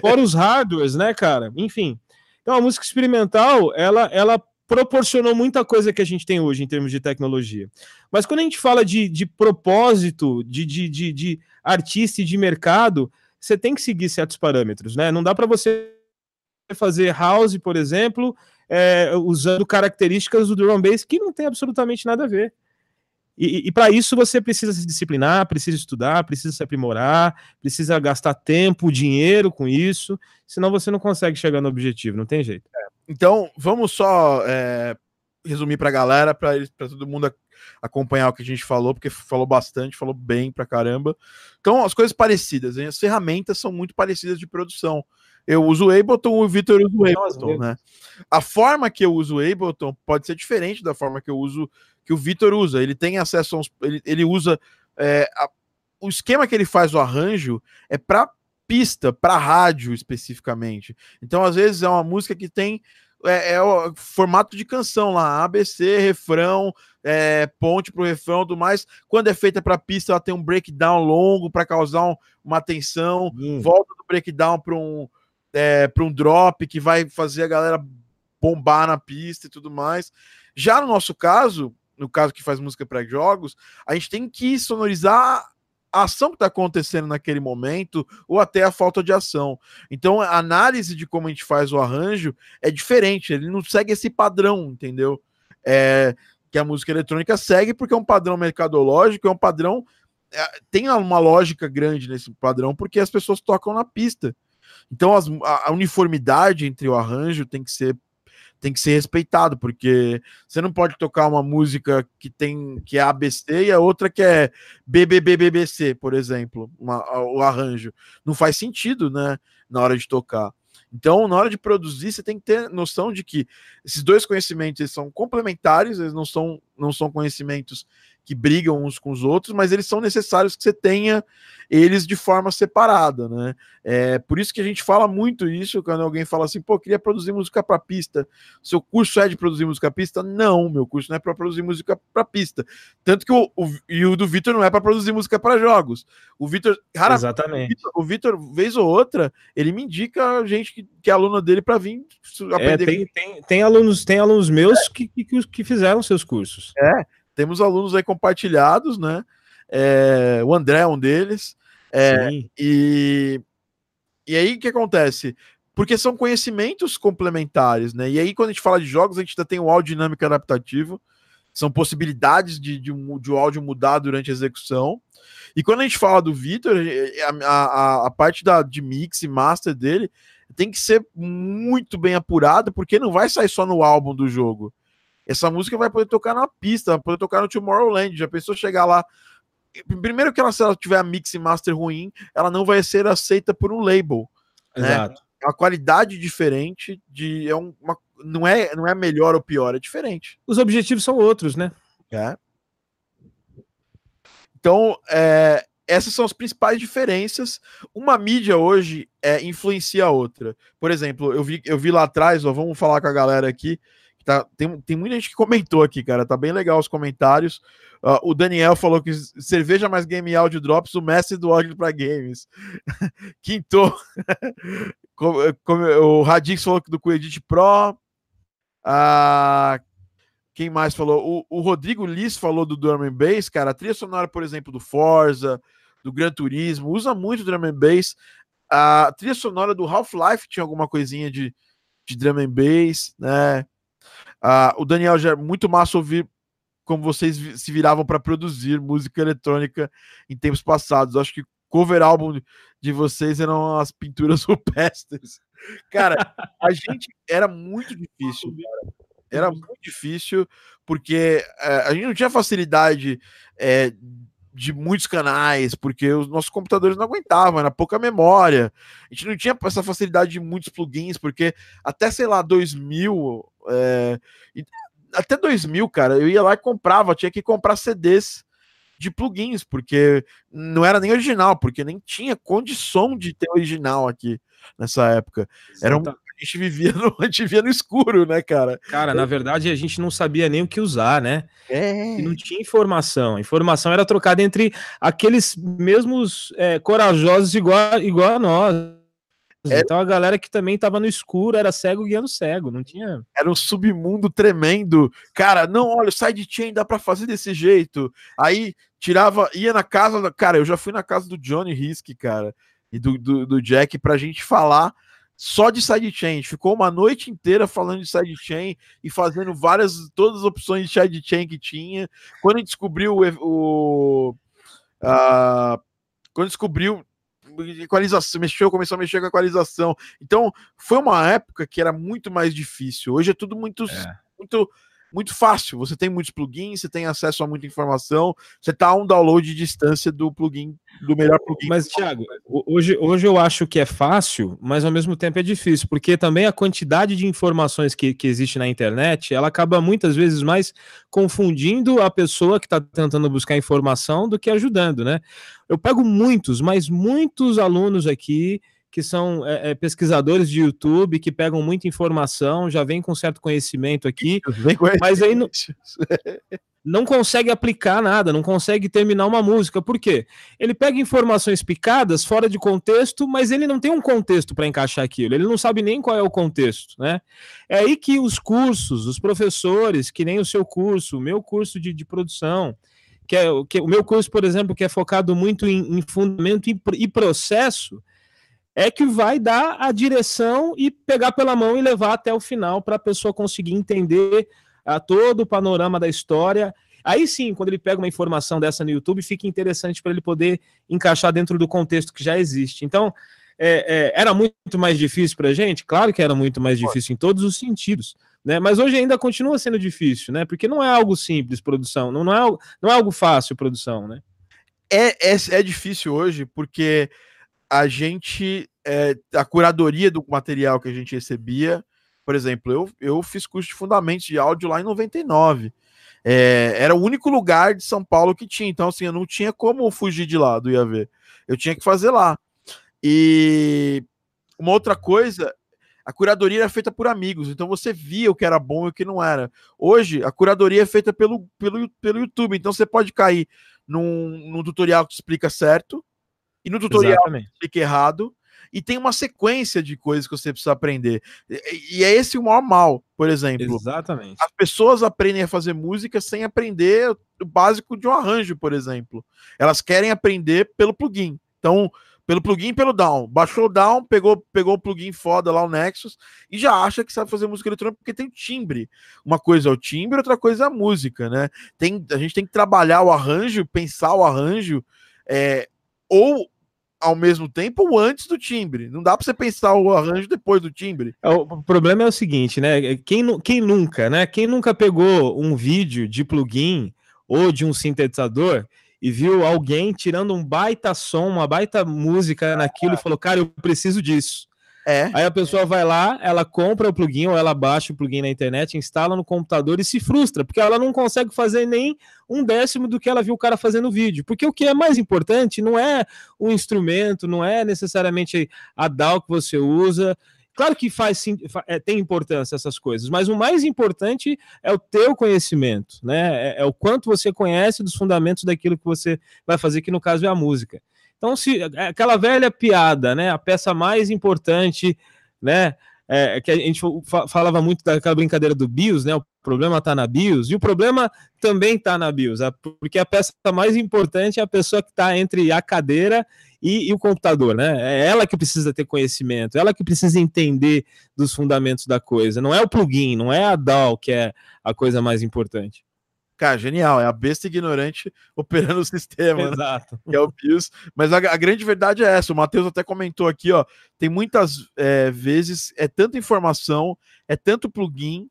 Fora, os hardwares, né, cara? Enfim. Então a música experimental, ela, ela proporcionou muita coisa que a gente tem hoje em termos de tecnologia. Mas quando a gente fala de, de propósito, de, de, de, de artista e de mercado, você tem que seguir certos parâmetros, né? Não dá para você fazer house, por exemplo, é, usando características do drum bass que não tem absolutamente nada a ver. E, e para isso você precisa se disciplinar, precisa estudar, precisa se aprimorar, precisa gastar tempo, dinheiro com isso, senão você não consegue chegar no objetivo, não tem jeito. É. Então, vamos só é, resumir para a galera, para todo mundo acompanhar o que a gente falou, porque falou bastante, falou bem pra caramba. Então, as coisas parecidas, hein? as ferramentas são muito parecidas de produção. Eu uso o Ableton, o Victor usa o Ableton, né? A forma que eu uso o Ableton pode ser diferente da forma que eu uso que o Vitor usa. Ele tem acesso aos. Ele, ele usa. É, a, o esquema que ele faz o arranjo é para pista, para rádio especificamente. Então, às vezes, é uma música que tem. É, é o formato de canção lá, ABC, refrão, é, ponte para o refrão e tudo mais. Quando é feita para pista, ela tem um breakdown longo para causar um, uma tensão, hum. volta do breakdown para um, é, um drop que vai fazer a galera bombar na pista e tudo mais. Já no nosso caso, no caso que faz música para jogos, a gente tem que sonorizar a ação que está acontecendo naquele momento ou até a falta de ação. Então, a análise de como a gente faz o arranjo é diferente, ele não segue esse padrão, entendeu? É, que a música eletrônica segue porque é um padrão mercadológico, é um padrão. É, tem uma lógica grande nesse padrão porque as pessoas tocam na pista. Então, as, a, a uniformidade entre o arranjo tem que ser tem que ser respeitado, porque você não pode tocar uma música que tem que é ABC e a outra que é BBBBBC, por exemplo, uma, o arranjo. Não faz sentido, né, na hora de tocar. Então, na hora de produzir, você tem que ter noção de que esses dois conhecimentos são complementares, eles não são, não são conhecimentos que brigam uns com os outros, mas eles são necessários que você tenha eles de forma separada, né? É por isso que a gente fala muito isso quando alguém fala assim, pô, queria produzir música para pista. Seu curso é de produzir música para pista? Não, meu curso não é para produzir música para pista. Tanto que o, o, e o do Vitor não é para produzir música para jogos. O Vitor, exatamente. O Vitor, vez ou outra, ele me indica gente que, que é aluna dele para vir aprender. É, tem, tem, tem, alunos, tem alunos meus é. que, que, que fizeram seus cursos. É. Temos alunos aí compartilhados, né? É, o André é um deles. É, e, e aí o que acontece? Porque são conhecimentos complementares, né? E aí, quando a gente fala de jogos, a gente ainda tem o áudio dinâmico adaptativo, são possibilidades de, de, de o áudio mudar durante a execução. E quando a gente fala do Vitor, a, a, a, parte da, de mix e master dele tem que ser muito bem apurada, porque não vai sair só no álbum do jogo. Essa música vai poder tocar na pista, vai poder tocar no Tomorrowland. Já pensou chegar lá? Primeiro que ela, se ela tiver a mix e master ruim, ela não vai ser aceita por um label. Né? Exato. Né? Uma qualidade diferente de é uma, não é não é melhor ou pior, é diferente. Os objetivos são outros, né? É. Então, é, essas são as principais diferenças. Uma mídia hoje é, influencia a outra. Por exemplo, eu vi, eu vi lá atrás, ó, vamos falar com a galera aqui. Tá, tem, tem muita gente que comentou aqui, cara. Tá bem legal os comentários. Uh, o Daniel falou que cerveja mais game audio drops, o mestre do áudio para games. Quinto. o Radix falou que do Coedit Pro. Uh, quem mais falou? O, o Rodrigo Liz falou do Drum and Bass, cara. A trilha sonora, por exemplo, do Forza, do Gran Turismo, usa muito Drum and Bass. A trilha sonora do Half-Life tinha alguma coisinha de, de Drum and Bass, né? Uh, o Daniel já é muito massa ouvir como vocês se viravam para produzir música eletrônica em tempos passados. Acho que cover álbum de vocês eram as pinturas rupestres. Cara, a gente era muito difícil. Cara. Era muito difícil porque é, a gente não tinha facilidade é, de muitos canais, porque os nossos computadores não aguentavam, era pouca memória. A gente não tinha essa facilidade de muitos plugins, porque até, sei lá, 2000, é, até 2000, cara, eu ia lá e comprava, tinha que comprar CDs de plugins, porque não era nem original, porque nem tinha condição de ter original aqui nessa época. Era um, a gente vivia no, a gente vivia no escuro, né, cara? Cara, na verdade a gente não sabia nem o que usar, né? É. E não tinha informação. A informação era trocada entre aqueles mesmos é, corajosos igual, igual a nós. É. Então a galera que também tava no escuro era cego guiando cego, não tinha. Era um submundo tremendo. Cara, não, olha, o sidechain dá para fazer desse jeito. Aí tirava, ia na casa, cara, eu já fui na casa do Johnny Risk, cara, e do, do, do Jack pra gente falar só de sidechain. A gente ficou uma noite inteira falando de sidechain e fazendo várias, todas as opções de sidechain que tinha. Quando a gente descobriu o, o quando descobriu equalização, mexeu, começou a mexer com a equalização. Então, foi uma época que era muito mais difícil. Hoje é tudo muito, é. muito, muito fácil. Você tem muitos plugins, você tem acesso a muita informação, você está a um download de distância do plugin, do melhor plugin. Mas, Thiago, hoje, hoje eu acho que é fácil, mas ao mesmo tempo é difícil, porque também a quantidade de informações que, que existe na internet, ela acaba muitas vezes mais confundindo a pessoa que está tentando buscar informação do que ajudando, né? Eu pego muitos, mas muitos alunos aqui que são é, é, pesquisadores de YouTube, que pegam muita informação, já vem com certo conhecimento aqui, mas aí não, não consegue aplicar nada, não consegue terminar uma música. Por quê? Ele pega informações picadas, fora de contexto, mas ele não tem um contexto para encaixar aquilo, ele não sabe nem qual é o contexto, né? É aí que os cursos, os professores, que nem o seu curso, o meu curso de, de produção, que é que, o meu curso, por exemplo, que é focado muito em, em fundamento e, e processo, é que vai dar a direção e pegar pela mão e levar até o final para a pessoa conseguir entender uh, todo o panorama da história. Aí sim, quando ele pega uma informação dessa no YouTube, fica interessante para ele poder encaixar dentro do contexto que já existe. Então, é, é, era muito mais difícil para a gente? Claro que era muito mais difícil em todos os sentidos. Né? Mas hoje ainda continua sendo difícil, né? Porque não é algo simples produção, não, não, é, não é algo fácil produção, né? É, é, é difícil hoje porque a gente, é, a curadoria do material que a gente recebia, por exemplo, eu, eu fiz curso de fundamentos de áudio lá em 99. É, era o único lugar de São Paulo que tinha, então assim, eu não tinha como fugir de lá do IAV. Eu tinha que fazer lá. E uma outra coisa, a curadoria era feita por amigos, então você via o que era bom e o que não era. Hoje, a curadoria é feita pelo, pelo, pelo YouTube, então você pode cair num, num tutorial que explica certo, e no tutorial Exatamente. errado, e tem uma sequência de coisas que você precisa aprender. E, e é esse o maior mal, por exemplo. Exatamente. As pessoas aprendem a fazer música sem aprender o básico de um arranjo, por exemplo. Elas querem aprender pelo plugin. Então, pelo plugin e pelo down. Baixou o down, pegou, pegou o plugin foda lá, o Nexus, e já acha que sabe fazer música eletrônica porque tem timbre. Uma coisa é o timbre, outra coisa é a música, né? Tem, a gente tem que trabalhar o arranjo, pensar o arranjo, é, ou ao mesmo tempo ou antes do timbre. Não dá para você pensar o arranjo depois do timbre. É, o problema é o seguinte, né? Quem, quem nunca, né? Quem nunca pegou um vídeo de plugin ou de um sintetizador e viu alguém tirando um baita som, uma baita música naquilo e falou, cara, eu preciso disso. É. Aí a pessoa vai lá, ela compra o plugin ou ela baixa o plugin na internet, instala no computador e se frustra, porque ela não consegue fazer nem um décimo do que ela viu o cara fazendo no vídeo. Porque o que é mais importante não é o instrumento, não é necessariamente a DAW que você usa. Claro que faz sim, é, tem importância essas coisas, mas o mais importante é o teu conhecimento, né? É, é o quanto você conhece dos fundamentos daquilo que você vai fazer, que no caso é a música. Então, se é aquela velha piada, né? A peça mais importante, né? É, que a gente falava muito daquela brincadeira do BIOS, né? O problema está na BIOS, e o problema também está na BIOS, porque a peça mais importante é a pessoa que está entre a cadeira e, e, o computador, né? É ela que precisa ter conhecimento, ela que precisa entender dos fundamentos da coisa. Não é o plugin, não é a DAW que é a coisa mais importante. Cara, genial, é a besta ignorante operando o sistema. Né? Exato. Né? Que é o BIOS. Mas a, a, grande verdade é essa: o Matheus até comentou aqui, ó. Tem muitas é, vezes, é tanta informação, é tanto plugin,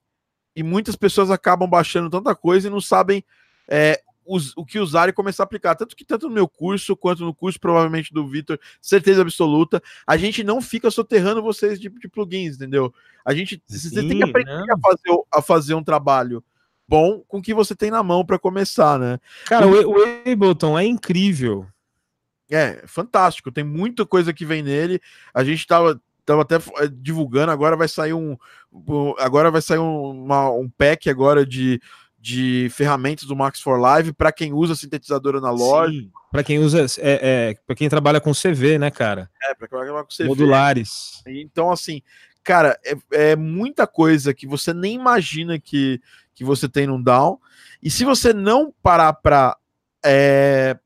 e muitas pessoas acabam baixando tanta coisa e não sabem é, os, o que usar e começar a aplicar. Tanto que, tanto no meu curso, quanto no curso, provavelmente, do Vitor, certeza absoluta, a gente não fica soterrando vocês de, de plugins, entendeu? A gente. Sim, você tem que aprender a fazer, a fazer um trabalho bom com o que você tem na mão para começar, né? Cara, e... o, Ableton é incrível. É, fantástico. Tem muita coisa que vem nele. A gente tava, tava até eh, divulgando, agora vai sair um. Agora vai sair um, uma, um pack agora de, de ferramentas do Max for Live para quem usa sintetizador analógico. Para quem usa, é, é para quem trabalha com CV, né, cara? É, para quem trabalha com CV. Modulares. Então, assim, cara, é, é muita coisa que você nem imagina que, que você tem no down. E se você não parar para é,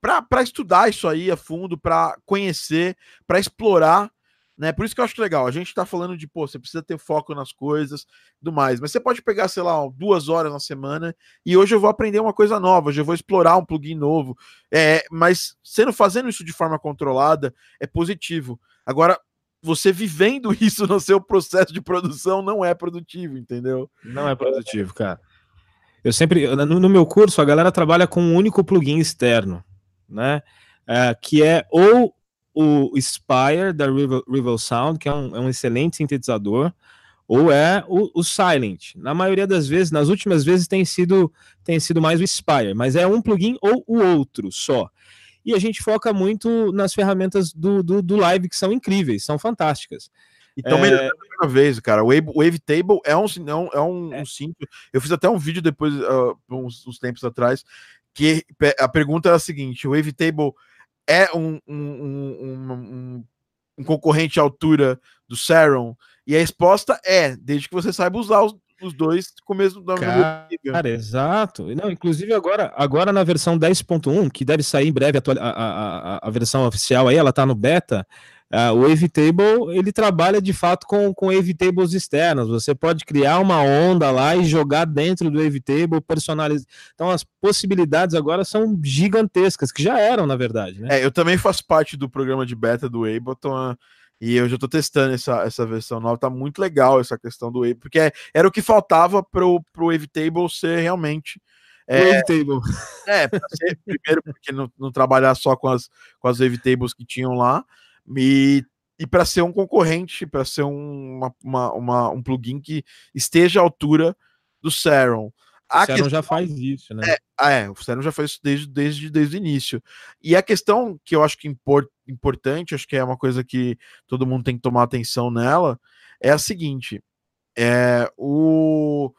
para estudar isso aí a fundo, para conhecer, para explorar, né? Por isso que eu acho legal. A gente está falando de, pô, você precisa ter foco nas coisas, do mais. Mas você pode pegar, sei lá, duas horas na semana e hoje eu vou aprender uma coisa nova, hoje eu vou explorar um plugin novo. É, mas sendo fazendo isso de forma controlada é positivo. Agora, você vivendo isso no seu processo de produção não é produtivo, entendeu? Não é produtivo, cara. Eu sempre, no, meu curso, a galera trabalha com um único plugin externo, né? É, que é ou o Spire da Rival Sound, que é um, é um, excelente sintetizador, ou é o, o, Silent. Na maioria das vezes, nas últimas vezes, tem sido, tem sido mais o Spire, mas é um plugin ou o outro só e a gente foca muito nas ferramentas do, do, do live, que são incríveis, são fantásticas. Então, é... melhorando uma vez, cara. O Wave, Wavetable é um, é um, é um, é. um. Eu fiz até um vídeo depois, uh, uns, uns, tempos atrás, que a pergunta era a seguinte: o Wavetable é um, um, um, concorrente à altura do Saron? E a resposta é, desde que você saiba usar os, os dois com o mesmo cara, cara, exato. Não, inclusive agora, agora na versão 10.1, que deve sair em breve a, a, a, a versão oficial aí, ela tá no beta. Uh, o Wavetable ele trabalha de fato com, com Wavetables externos. Você pode criar uma onda lá e jogar dentro do Wavetable, personalizar. Então as possibilidades agora são gigantescas, que já eram, na verdade. Né? É, eu também faço parte do programa de beta do Ableton. E eu já estou testando essa, essa versão nova, tá muito legal essa questão do Wave, porque é, era o que faltava pro, pro Wavetable ser realmente. É, Wavetable. É, ser, primeiro porque não, não trabalhar só com as, com as Wavetables que tinham lá, e, e para ser um concorrente, para ser um, uma, uma, uma, um plugin que esteja à altura do Saron. A o Serum já faz isso, né? É, ah, é, o Serum já faz isso desde, desde, desde o início. E a questão que eu acho que import, importante, acho que é uma coisa que todo mundo tem que tomar atenção nela, é a seguinte: é, o,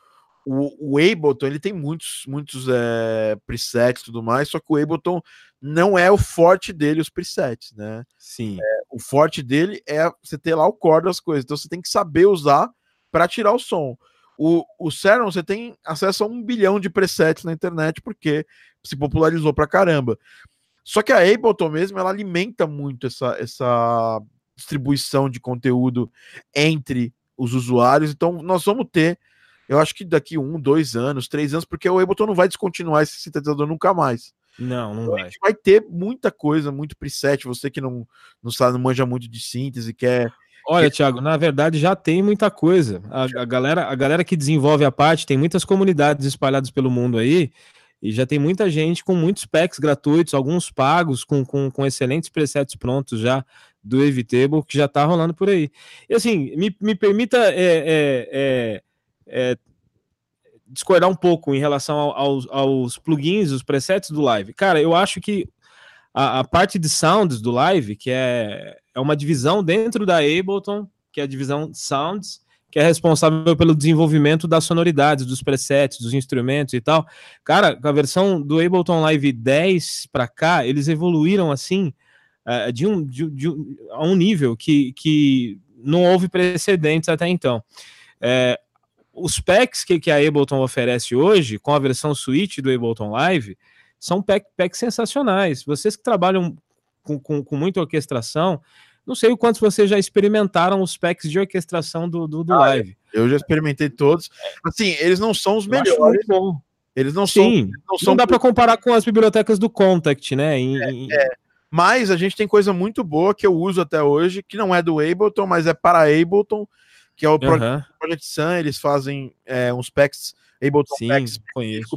o, o Ableton ele tem muitos, muitos é, presets e tudo mais, só que o Ableton não é o forte dele, os presets, né? Sim. É, o forte dele é você ter lá o core das coisas, então você tem que saber usar para tirar o som. O, o Serum, você tem acesso a um bilhão de presets na internet, porque se popularizou pra caramba. Só que a Ableton mesmo, ela alimenta muito essa, essa distribuição de conteúdo entre os usuários. Então, nós vamos ter, eu acho que daqui um, dois anos, três anos, porque o Ableton não vai descontinuar esse sintetizador nunca mais. Não, não então, vai. A gente vai ter muita coisa, muito preset. Você que não, não sabe, não manja muito de síntese, quer Olha, Thiago, na verdade já tem muita coisa. A, a, galera, a galera que desenvolve a parte tem muitas comunidades espalhadas pelo mundo aí. E já tem muita gente com muitos packs gratuitos, alguns pagos, com, com, com excelentes presets prontos já do Evitable, que já está rolando por aí. E assim, me, me permita é, é, é, é discordar um pouco em relação aos, aos plugins, os presets do Live. Cara, eu acho que a, a, parte de sounds do Live, que é, é uma divisão dentro da Ableton, que é a divisão Sounds, que é responsável pelo desenvolvimento das sonoridades, dos presets, dos instrumentos e tal. Cara, com a versão do Ableton Live 10 para cá, eles evoluíram assim uh, de, um, de, de um, a um nível que, que não houve precedentes até então. É, os packs que, que a Ableton oferece hoje, com a versão Switch do Ableton Live, são pack, packs sensacionais. Vocês que trabalham com, com, com muita orquestração, não sei o quanto vocês já experimentaram os packs de orquestração do, do, do ah, live. Eu já experimentei todos. Assim, eles não são os melhores. Eles não Sim, são. Não, são não dá para comparar com as bibliotecas do Contact, né? Em, é, em... É. Mas a gente tem coisa muito boa que eu uso até hoje, que não é do Ableton, mas é para Ableton, que é o Project Sun. Eles fazem é, uns packs Ableton Sim, Packs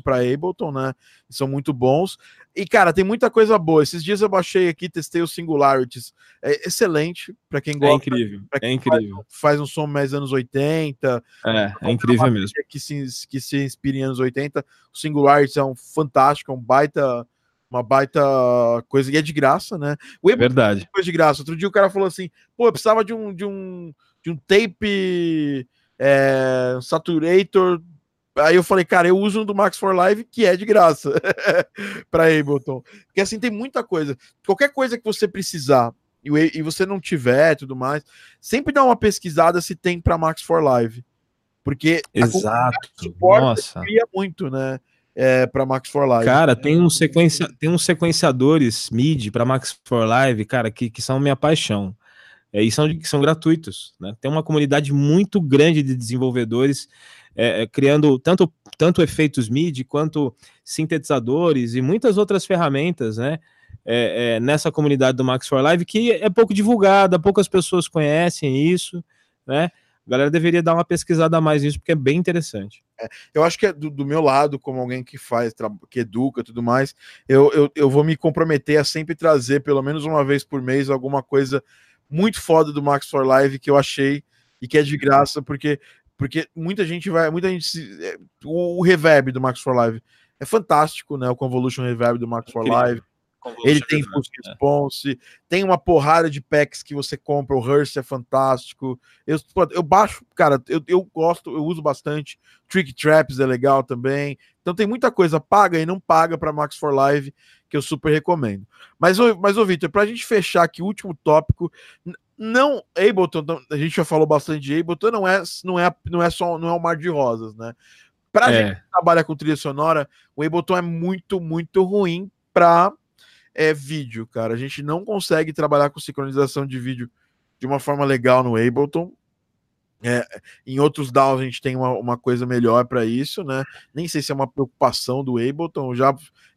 para Ableton, né? São muito bons. E, cara, tem muita coisa boa. Esses dias eu baixei aqui, testei o Singularities. É excelente para quem é gosta. É incrível. é incrível. Faz, faz, um som mais anos 80. É, é incrível mesmo. Que se, que se inspira em anos 80. O Singularities é um fantástico, é um baita uma baita coisa e é de graça, né? O é verdade. É coisa de graça. Outro dia o cara falou assim: pô, eu precisava de um de um de um tape é, saturator Aí eu falei, cara, eu uso um do Max for Live que é de graça para Ableton. Porque assim tem muita coisa. Qualquer coisa que você precisar e, você não tiver tudo mais, sempre dá uma pesquisada se tem para Max for Live. Porque Exato. Nossa. cria muito, né? É, para Max for Live. Cara, tem um sequencia, tem uns sequenciadores MIDI para Max for Live, cara, que, que são minha paixão. É, e são, são gratuitos, né? Tem uma comunidade muito grande de desenvolvedores é, é, criando tanto, tanto efeitos MIDI quanto sintetizadores e muitas outras ferramentas, né? É, é, nessa comunidade do Max for Live que é pouco divulgada, poucas pessoas conhecem isso, né? A galera deveria dar uma pesquisada a mais nisso, porque é bem interessante. É, eu acho que é do, do, meu lado, como alguém que faz, que educa tudo mais, eu, eu, eu vou me comprometer a sempre trazer, pelo menos uma vez por mês, alguma coisa muito foda do Max for Live que eu achei e que é de graça, porque porque muita gente vai, muita gente se, é, o, o, reverb do Max for Live é fantástico, né? O Convolution Reverb do Max for Live. Ele tem Pulse é. Response, tem uma porrada de packs que você compra, o Hearst é fantástico. Eu, eu baixo, cara, eu, eu gosto, eu uso bastante. Trick Traps é legal também. Então tem muita coisa paga e não paga para Max for Live que eu super recomendo. Mas, mas ô Vitor, para a gente fechar aqui o último tópico, não Ableton, a gente já falou bastante de Ableton, não é, não é, não é só não é um mar de rosas, né? Pra é. gente que trabalha com trilha sonora, o Ableton é muito, muito ruim para é, vídeo, cara. A gente não consegue trabalhar com sincronização de vídeo de uma forma legal no Ableton. É, em outros DAOs a gente tem uma, uma coisa melhor para isso, né? Nem sei se é uma preocupação do Ableton, já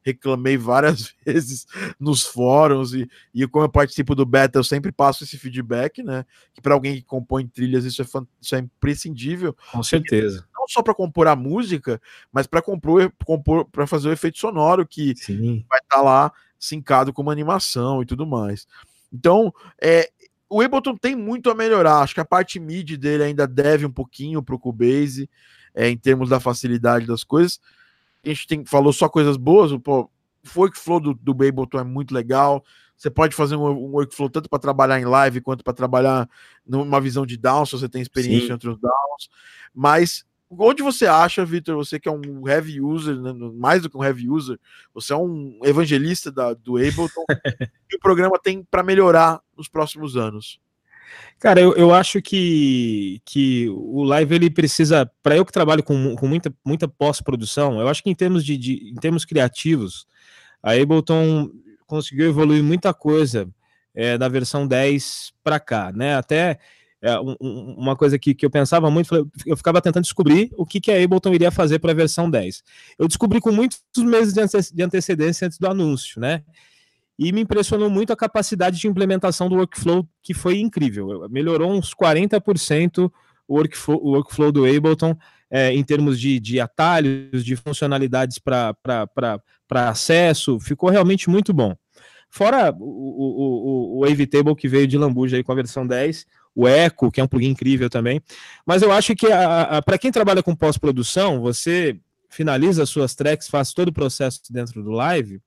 reclamei várias vezes nos fóruns e, e como eu participo do beta, eu sempre passo esse feedback, né? Que para alguém que compõe trilhas isso é, isso é imprescindível. Com certeza. Não só para compor a música, mas para compor, compor para fazer o efeito sonoro que Sim. vai estar tá lá sincado com uma animação e tudo mais. Então, é, o Ableton tem muito a melhorar. Acho que a parte MIDI dele ainda deve um pouquinho para o Cubase, é, em termos da facilidade das coisas. A gente tem, falou só coisas boas. O, pô, o workflow do, do Ableton é muito legal. Você pode fazer um, um workflow tanto para trabalhar em live quanto para trabalhar numa visão de down, se você tem experiência Sim. entre os downs. Mas onde você acha, Victor, você que é um heavy user, né, mais do que um heavy user, você é um evangelista da, do Ableton, que o programa tem para melhorar nos próximos anos? Cara, eu, eu acho que, que o live ele precisa, para eu que trabalho com, com muita, muita pós-produção, eu acho que em termos de, de, em termos criativos, a Ableton conseguiu evoluir muita coisa é, da versão 10 para cá, né? Até é, um, uma coisa que, que eu pensava muito, eu ficava tentando descobrir o que, que a Ableton iria fazer para a versão 10. Eu descobri com muitos meses de, ante de antecedência antes do anúncio, né? E me impressionou muito a capacidade de implementação do workflow, que foi incrível. Melhorou uns 40% o workflow, o workflow do Ableton é, em termos de, de atalhos, de funcionalidades para acesso, ficou realmente muito bom. Fora o, o, o, o Avetable que veio de Lambuja aí com a versão 10, o Echo, que é um plugin incrível também. Mas eu acho que para quem trabalha com pós-produção, você finaliza as suas tracks, faz todo o processo dentro do live.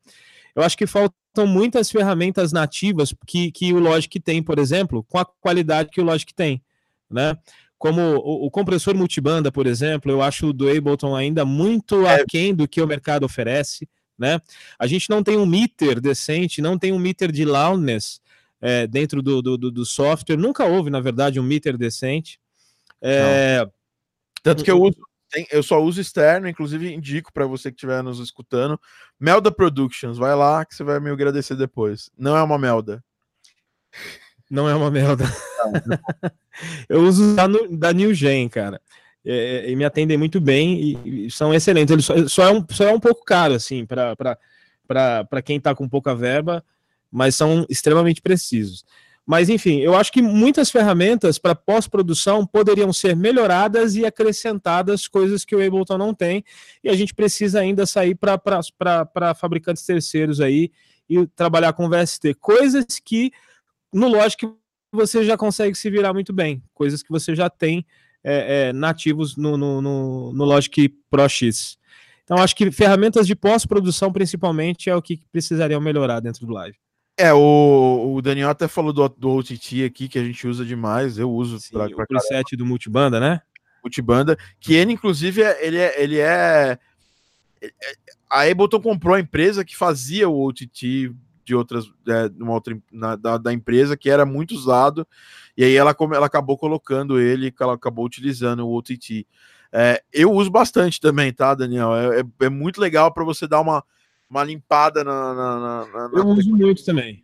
Eu acho que faltam muitas ferramentas nativas que, que o Logic tem, por exemplo, com a qualidade que o Logic tem, né? Como o, o compressor multibanda, por exemplo, eu acho do Ableton ainda muito é. aquém do que o mercado oferece, né? A gente não tem um meter decente, não tem um meter de loudness é, dentro do, do, do, software. Nunca houve, na verdade, um meter decente. É... Tanto que eu uso, eu só uso externo, inclusive indico para você que estiver nos escutando, Melda Productions, vai lá que você vai me agradecer depois. Não é uma Melda. Não é uma Melda. eu uso da, da New Gen, cara. É, e me atendem muito bem e, e são excelentes. Ele só, só, é um, só é um pouco caro, assim, para quem está com pouca verba, mas são extremamente precisos. Mas, enfim, eu acho que muitas ferramentas para pós-produção poderiam ser melhoradas e acrescentadas, coisas que o Ableton não tem, e a gente precisa ainda sair para fabricantes terceiros aí e trabalhar com VST. Coisas que no Logic você já consegue se virar muito bem, coisas que você já tem é, é, nativos no, no, no, no Logic Pro X. Então, acho que ferramentas de pós-produção, principalmente, é o que precisariam melhorar dentro do Live. É, o, o Daniel até falou do, do OTT aqui, que a gente usa demais, eu uso Sim, pra, pra o preset do multibanda, né? Multibanda, que ele, inclusive, é, ele é, ele é. A Ableton comprou a empresa que fazia o OTT de outras, é, uma outra, na, da, da, empresa, que era muito usado, e aí ela, ela acabou colocando ele, ela acabou utilizando o OTT. É, eu uso bastante também, tá, Daniel? É, é, é muito legal para você dar uma uma limpada na. na, na, na eu uso muito também.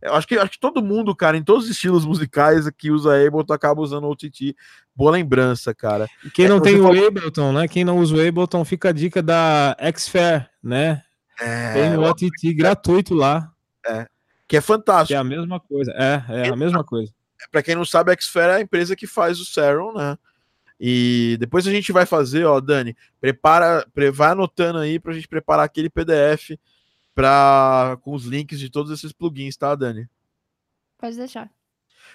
Eu acho que, acho que todo mundo, cara, em todos os estilos musicais que usa Ableton acaba usando o OTT. Boa lembrança, cara. E quem não é, tem o falou... Ableton, né? Quem não usa o Ableton, fica a dica da Xfair, né? É, tem o OTT gratuito lá. É. Que é fantástico. Que é a mesma coisa. É, é a mesma coisa. Para quem não sabe, a Xfair é a empresa que faz o Serum, né? E depois a gente vai fazer, ó, Dani, prepara, vai anotando aí para a gente preparar aquele PDF para com os links de todos esses plugins, tá, Dani? Pode deixar.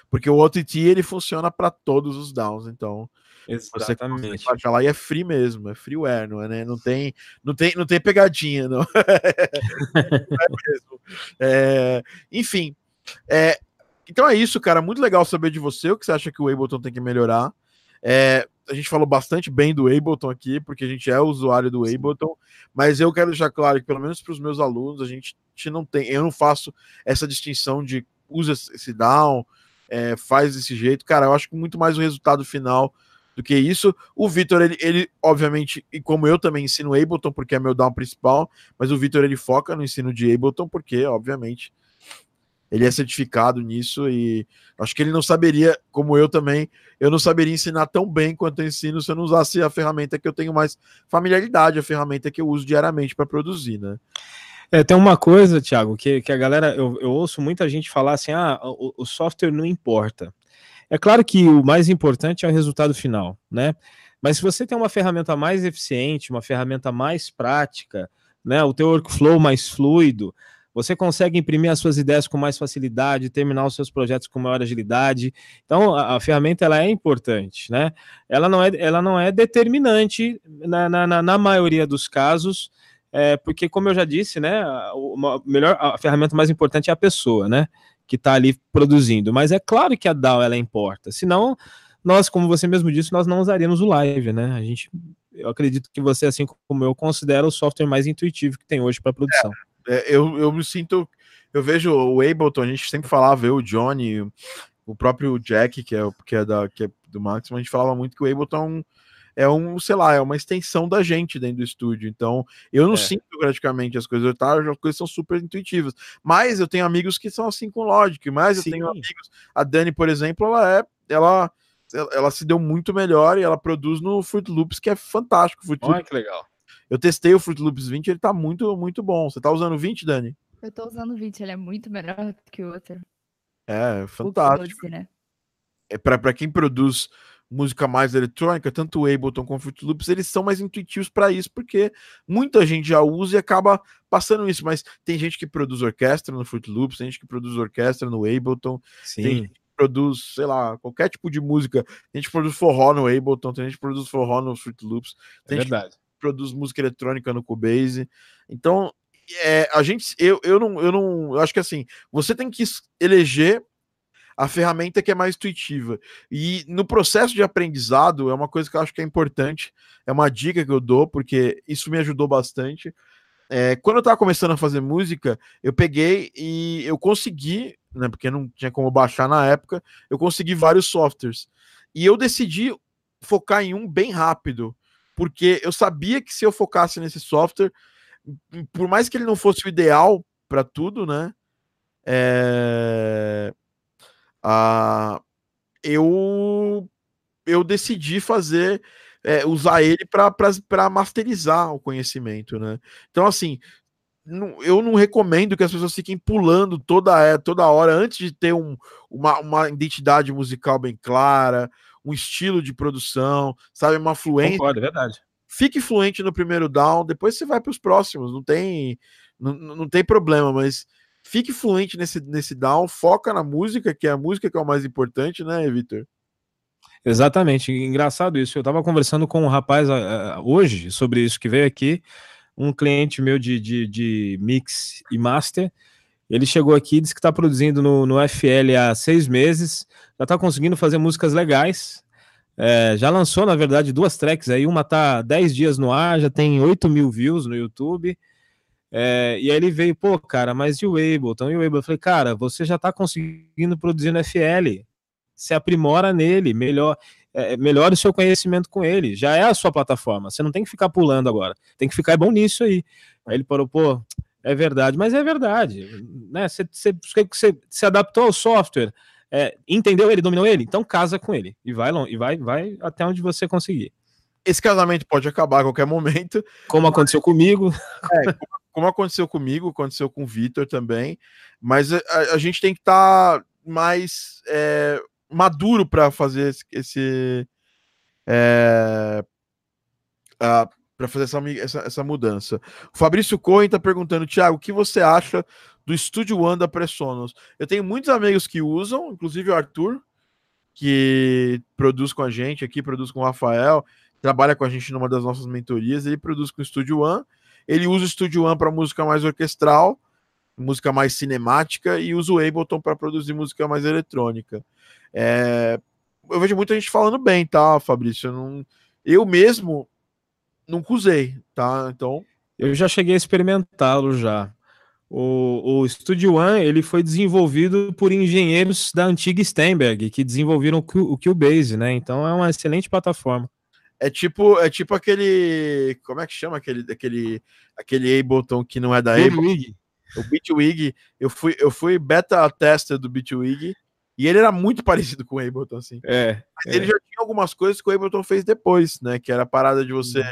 Porque o OTT ele funciona para todos os downs, então Exatamente. você lá e é free mesmo, é freeware, não é, né? Não tem, não tem, não tem pegadinha, não. é, é, enfim, é, então é isso, cara. Muito legal saber de você o que você acha que o Ableton tem que melhorar. É, a gente falou bastante bem do Ableton aqui, porque a gente é usuário do Ableton, mas eu quero deixar claro que, pelo menos para os meus alunos, a gente, a gente, não tem, eu não faço essa distinção de usa esse down, é, faz desse jeito. Cara, eu acho que muito mais o resultado final do que isso. O Vitor, ele, ele, obviamente, e como eu também ensino Ableton, porque é meu down principal, mas o Vitor ele foca no ensino de Ableton, porque, obviamente, ele é certificado nisso e acho que ele não saberia, como eu também, eu não saberia ensinar tão bem quanto eu ensino se eu não usasse a ferramenta que eu tenho mais familiaridade, a ferramenta que eu uso diariamente para produzir, né? É, tem uma coisa, Thiago, que, que a galera, eu, eu ouço muita gente falar assim: ah, o, o software não importa. É claro que o mais importante é o resultado final, né? Mas se você tem uma ferramenta mais eficiente, uma ferramenta mais prática, né, o teu workflow mais fluido, você consegue imprimir as suas ideias com mais facilidade, terminar os seus projetos com maior agilidade. Então, a, a ferramenta ela é importante, né? Ela não é, ela não é determinante na, na, na maioria dos casos, é, porque, como eu já disse, né, a, a, melhor, a ferramenta mais importante é a pessoa, né, que está ali produzindo. Mas é claro que a DAO ela importa. Senão, nós, como você mesmo disse, nós não usaríamos o Live, né? A gente, eu acredito que você, assim como eu, considera o software mais intuitivo que tem hoje para produção. É. É, eu, eu me sinto. Eu vejo o Ableton, a gente sempre falava, eu, o Johnny, o próprio Jack, que é, que é, da, que é do Maximum, a gente falava muito que o Ableton é um, sei lá, é uma extensão da gente dentro do estúdio. Então, eu não é. sinto praticamente as coisas, tá? As coisas são super intuitivas. Mas eu tenho amigos que são assim com Logic, mas eu Sim. tenho amigos. A Dani, por exemplo, ela é. Ela, ela se deu muito melhor e ela produz no Fruit Loops, que é fantástico. Fruit Olha que legal. Eu testei o Fruit Loops 20, ele tá muito, muito bom. Você tá usando o 20, Dani? Eu tô usando o 20, ele é muito melhor que o outro. É, fantástico. 12, né? É para quem produz música mais eletrônica, tanto o Ableton como o Fruit Loops, eles são mais intuitivos para isso, porque muita gente já usa e acaba passando isso, mas tem gente que produz orquestra no Fruit Loops, tem gente que produz orquestra no Ableton, Sim. tem gente que produz, sei lá, qualquer tipo de música, tem gente que produz forró no Ableton, tem gente que produz forró no Fruit Loops, É tem gente que verdade. Produz música eletrônica no Cubase. Então, é, a gente, eu, eu não, eu não, eu acho que assim, você tem que eleger a ferramenta que é mais intuitiva. E no processo de aprendizado, é uma coisa que eu acho que é importante, é uma dica que eu dou, porque isso me ajudou bastante. É, quando eu tava começando a fazer música, eu peguei e eu consegui, né, porque não tinha como baixar na época, eu consegui vários softwares. E eu decidi focar em um bem rápido, porque eu sabia que se eu focasse nesse software, por mais que ele não fosse o ideal para tudo, né? é, ah, eu eu decidi fazer é, usar ele para masterizar o conhecimento, né? Então, assim, não- eu não recomendo que as pessoas fiquem pulando toda, é, toda hora antes de ter um- uma, uma identidade musical bem clara, um estilo de produção, sabe, uma fluência Concordo, é verdade. fique fluente no primeiro down, depois você vai para os próximos, não tem, não, não tem problema, mas fique fluente nesse, nesse down, foca na música, que é a música que é o mais importante, né, Vitor? Exatamente, engraçado isso. Eu estava conversando com um rapaz ah, hoje sobre isso que veio aqui, um cliente meu de, de, de mix e master. Ele chegou aqui disse que está produzindo no, no FL há seis meses, já está conseguindo fazer músicas legais. É, já lançou, na verdade, duas tracks aí. Uma tá 10 dias no ar, já tem 8 mil views no YouTube. É, e aí ele veio, pô, cara, mas e o Ableton? E o Ableton? Eu falei, cara, você já tá conseguindo produzir no FL. Se aprimora nele, melhor, é, melhora o seu conhecimento com ele. Já é a sua plataforma. Você não tem que ficar pulando agora. Tem que ficar bom nisso aí. Aí ele parou, pô, é verdade, mas é verdade. Né? Você, você, você se adaptou ao software, é, entendeu ele, dominou ele, então casa com ele e vai e vai, vai até onde você conseguir. Esse casamento pode acabar a qualquer momento, Como aconteceu comigo. como aconteceu comigo, aconteceu com o Vitor também, mas a, a gente tem que estar tá mais é, maduro para fazer esse, esse é, para fazer essa, essa, essa, mudança. O Fabrício Cohen está perguntando, Thiago, o que você acha do Studio One da Pressonos? Eu tenho muitos amigos que usam, inclusive o Arthur, que produz com a gente aqui, produz com o Rafael, trabalha com a gente numa das nossas mentorias, ele produz com o Studio One, ele usa o Studio One para música mais orquestral, música mais cinemática, e usa o Ableton para produzir música mais eletrônica. É... Eu vejo muita gente falando bem, tá, Fabrício? Eu, não... eu mesmo nunca usei, tá? Então. Eu já cheguei a experimentá-lo já. O, o Studio One ele foi desenvolvido por engenheiros da antiga Steinberg que desenvolveram o, Q, o Cubase, né? Então é uma excelente plataforma. É tipo, é tipo aquele, como é que chama aquele, aquele, aquele Ableton que não é da Ableton? O Bitwig. Eu fui, eu fui beta tester do Bitwig e ele era muito parecido com o Ableton, assim. É. Mas ele já tinha algumas coisas que o Ableton fez depois, né? Que era a parada de você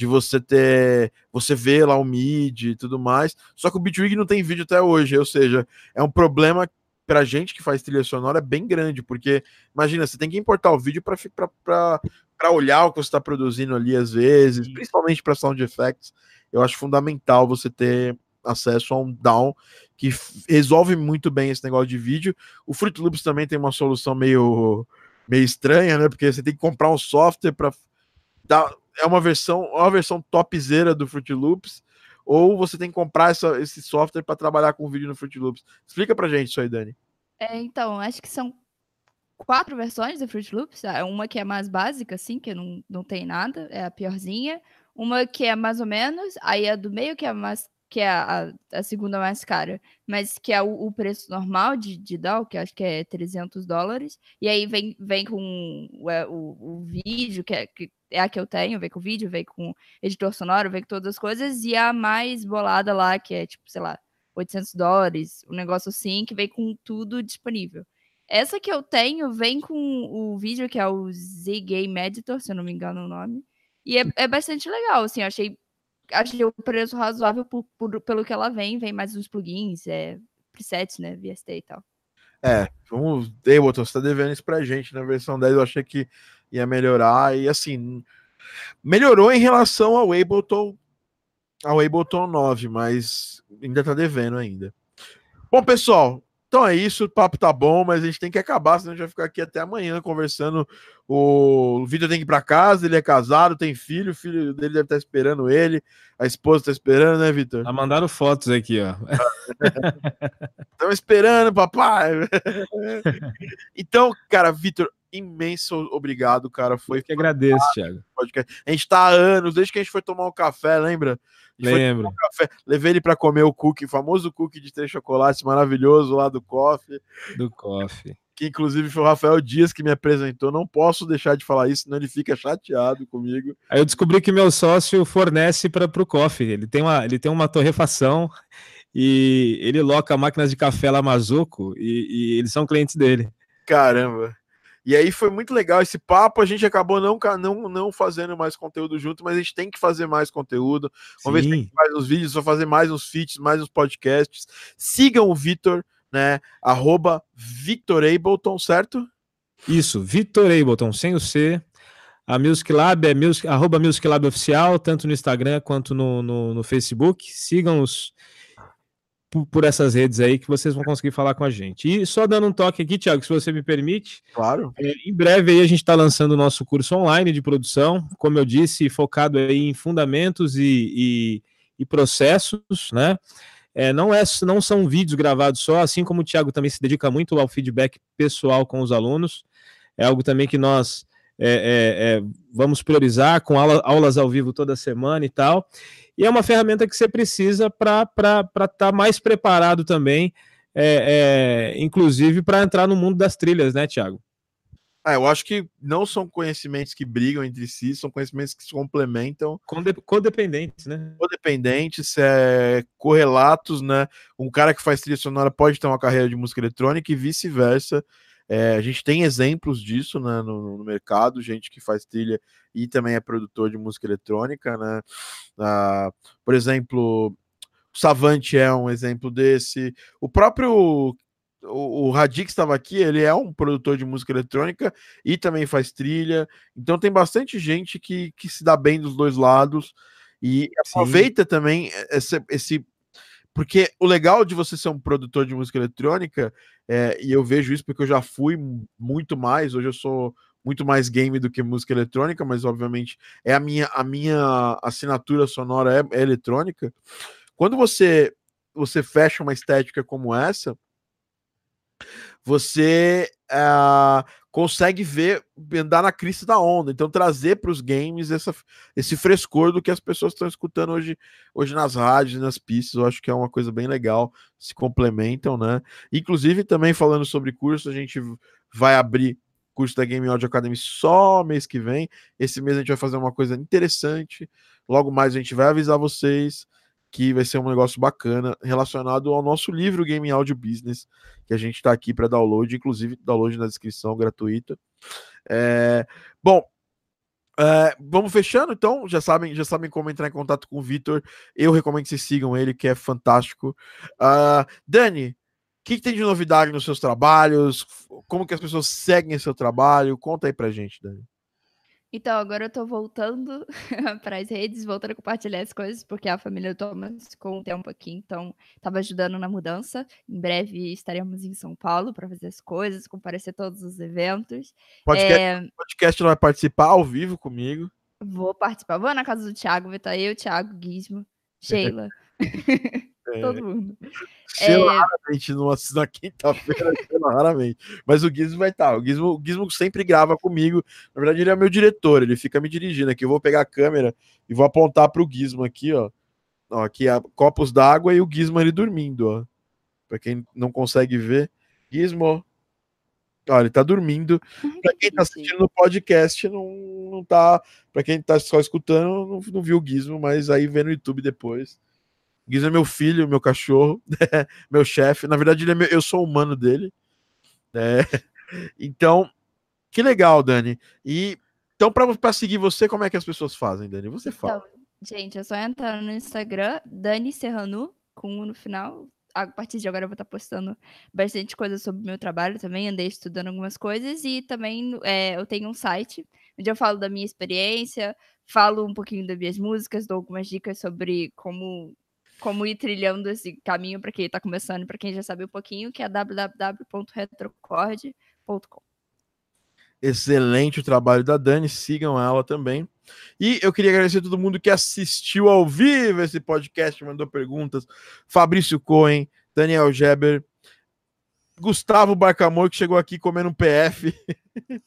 de você ter, você ver lá o MIDI e tudo mais. Só que o Bitwig não tem vídeo até hoje, ou seja, é um problema pra gente que faz trilha sonora bem grande, porque imagina, você tem que importar o vídeo para olhar o que você está produzindo ali às vezes, Sim. principalmente para sound effects. Eu acho fundamental você ter acesso a um DAW que resolve muito bem esse negócio de vídeo. O Fruit Loops também tem uma solução meio meio estranha, né? Porque você tem que comprar um software para dar é uma versão, uma versão topzera do Fruit Loops, ou você tem que comprar essa, esse software para trabalhar com vídeo no Fruit Loops. Explica pra gente isso aí, Dani. É, então, acho que são quatro versões do Fruit Loops. Uma que é mais básica, assim, que não, não tem nada, é a piorzinha. Uma que é mais ou menos, aí a do meio que é mais que é a, a segunda mais cara, mas que é o, o preço normal de, de DAO, que acho que é 300 dólares, e aí vem, vem com o, o, o vídeo, que é, que é a que eu tenho, vem com vídeo, vem com editor sonoro, vem com todas as coisas, e a mais bolada lá, que é tipo, sei lá, 800 dólares, um negócio assim, que vem com tudo disponível. Essa que eu tenho vem com o vídeo, que é o Z Game Editor, se eu não me engano o nome, e é, é bastante legal, assim, eu achei achei o preço razoável por, por, pelo que ela vem, vem mais os plugins, é, presets, né, VST e tal. É, vamos, Ableton, você tá devendo isso pra gente na versão 10, eu achei que ia melhorar. E assim, melhorou em relação ao Ableton, ao Ableton 9, mas ainda tá devendo ainda. Bom, pessoal, então é isso, o papo tá bom, mas a gente tem que acabar, senão a gente vai ficar aqui até amanhã conversando. O Vitor tem que ir para casa, ele é casado, tem filho, o filho dele deve estar tá esperando ele, a esposa tá esperando, né, Vitor? Tá mandando fotos aqui, ó. Estão esperando, papai. então, cara, Vitor, imenso obrigado, cara. Foi Eu que agradeço, Thiago. A gente tá há anos, desde que a gente foi tomar um café, lembra? Lembro. Um café, levei ele para comer o cookie, o famoso cookie de três chocolates maravilhoso lá do Coffee. Do Coffee. Que inclusive foi o Rafael Dias que me apresentou. Não posso deixar de falar isso, senão ele fica chateado comigo. Aí eu descobri que meu sócio fornece para o Coffee. Ele tem, uma, ele tem uma torrefação e ele loca máquinas de café lá Mazuco e, e eles são clientes dele. Caramba. E aí foi muito legal esse papo. A gente acabou não, não, não fazendo mais conteúdo junto, mas a gente tem que fazer mais conteúdo. Vamos Sim. ver se tem mais uns vídeos, fazer mais uns feats, mais uns podcasts. Sigam o Vitor, né? Arroba Victor Ableton, certo? Isso, Victor Ableton, sem o C. A Music Lab é music, arroba Music Lab Oficial, tanto no Instagram quanto no, no, no Facebook. Sigam os por, por, essas redes aí que vocês vão conseguir falar com a gente. E só dando um toque aqui, Thiago, se você me permite. Claro. É, em breve aí a gente está lançando o nosso curso online de produção, como eu disse, focado aí em fundamentos e, e, e processos, né? É, não, é, não são vídeos gravados só, assim como o Thiago também se dedica muito ao feedback pessoal com os alunos. É algo também que nós é, é, é vamos priorizar com aula, aulas ao vivo toda semana e tal. E é uma ferramenta que você precisa para estar tá mais preparado também, é, é, inclusive para entrar no mundo das trilhas, né, Tiago? Ah, eu acho que não são conhecimentos que brigam entre si, são conhecimentos que se complementam. Codependentes, né? Codependentes, é, correlatos, né? Um cara que faz trilha sonora pode ter uma carreira de música eletrônica e vice-versa. É, a gente tem exemplos disso né, no, no, mercado, gente que faz trilha e também é produtor de música eletrônica, né? Ah, por exemplo, o Savante é um exemplo desse. O próprio o, o Radix estava aqui, ele é um produtor de música eletrônica e também faz trilha. Então tem bastante gente que, que se dá bem dos dois lados e aproveita Sim. também esse, esse porque o legal de você ser um produtor de música eletrônica, é, e eu vejo isso porque eu já fui muito mais, hoje eu sou muito mais game do que música eletrônica, mas obviamente é a minha, a minha assinatura sonora é, é eletrônica. Quando você você fecha uma estética como essa, você uh, consegue ver, andar na crista da onda. Então, trazer para os games essa, esse frescor do que as pessoas estão escutando hoje, hoje nas rádios, nas pistas. Eu acho que é uma coisa bem legal, se complementam, né? Inclusive, também falando sobre curso, a gente vai abrir curso da Game Audio Academy só mês que vem. Esse mês a gente vai fazer uma coisa interessante. Logo mais a gente vai avisar vocês que vai ser um negócio bacana relacionado ao nosso livro Game Audio Business, que a gente está aqui para download, inclusive download na descrição gratuita. É, bom, é, vamos fechando, então. Já sabem, já sabem como entrar em contato com o Vitor. Eu recomendo que vocês sigam ele, que é fantástico. Uh, Dani, o que, que, tem de novidade nos seus trabalhos? Como que as pessoas seguem seu trabalho? Conta aí pra gente, Dani. Então, agora eu tô voltando para as redes, voltando a compartilhar as coisas, porque a família Thomas ficou um tempo aqui, então estava ajudando na mudança. Em breve estaremos em São Paulo para fazer as coisas, comparecer a todos os eventos. Podcast, é... podcast vai participar ao vivo comigo. Vou participar. Vou na casa do Thiago, vai estar eu, Thiago, Gizmo, Sheila. É. Todo mundo. Sheila é... raramente numa, na quinta-feira, raramente. Mas o Gizmo vai estar. O Gizmo, o Gizmo sempre grava comigo. Na verdade, ele é meu diretor, ele fica me dirigindo aqui. Eu vou pegar a câmera e vou apontar para o Gizmo aqui, ó. ó aqui, a, copos d'água e o Gizmo ali dormindo, ó. Para quem não consegue ver. Gizmo. Ó, ele tá dormindo. Para quem tá assistindo no podcast, não, não tá. Para quem tá só escutando, não, não viu o Gizmo, mas aí vê no YouTube depois. Guiz é meu filho, meu cachorro, meu chefe. Na verdade, ele é meu, eu sou humano dele. É. Então, que legal, Dani. E então, para seguir você, como é que as pessoas fazem, Dani? Você fala. Então, gente, é só entrar no Instagram, Dani Serrano, com um no final. a partir de agora eu vou estar postando bastante coisa sobre o meu trabalho também. Andei estudando algumas coisas e também é, eu tenho um site onde eu falo da minha experiência, falo um pouquinho das minhas músicas, dou algumas dicas sobre como como ir trilhando esse caminho para quem está começando, para quem já sabe um pouquinho, que é www.retrocord.com. Excelente o trabalho da Dani, sigam ela também. E eu queria agradecer a todo mundo que assistiu ao vivo esse podcast, mandou perguntas. Fabrício Cohen, Daniel Geber, Gustavo Barcamor, que chegou aqui comendo um PF,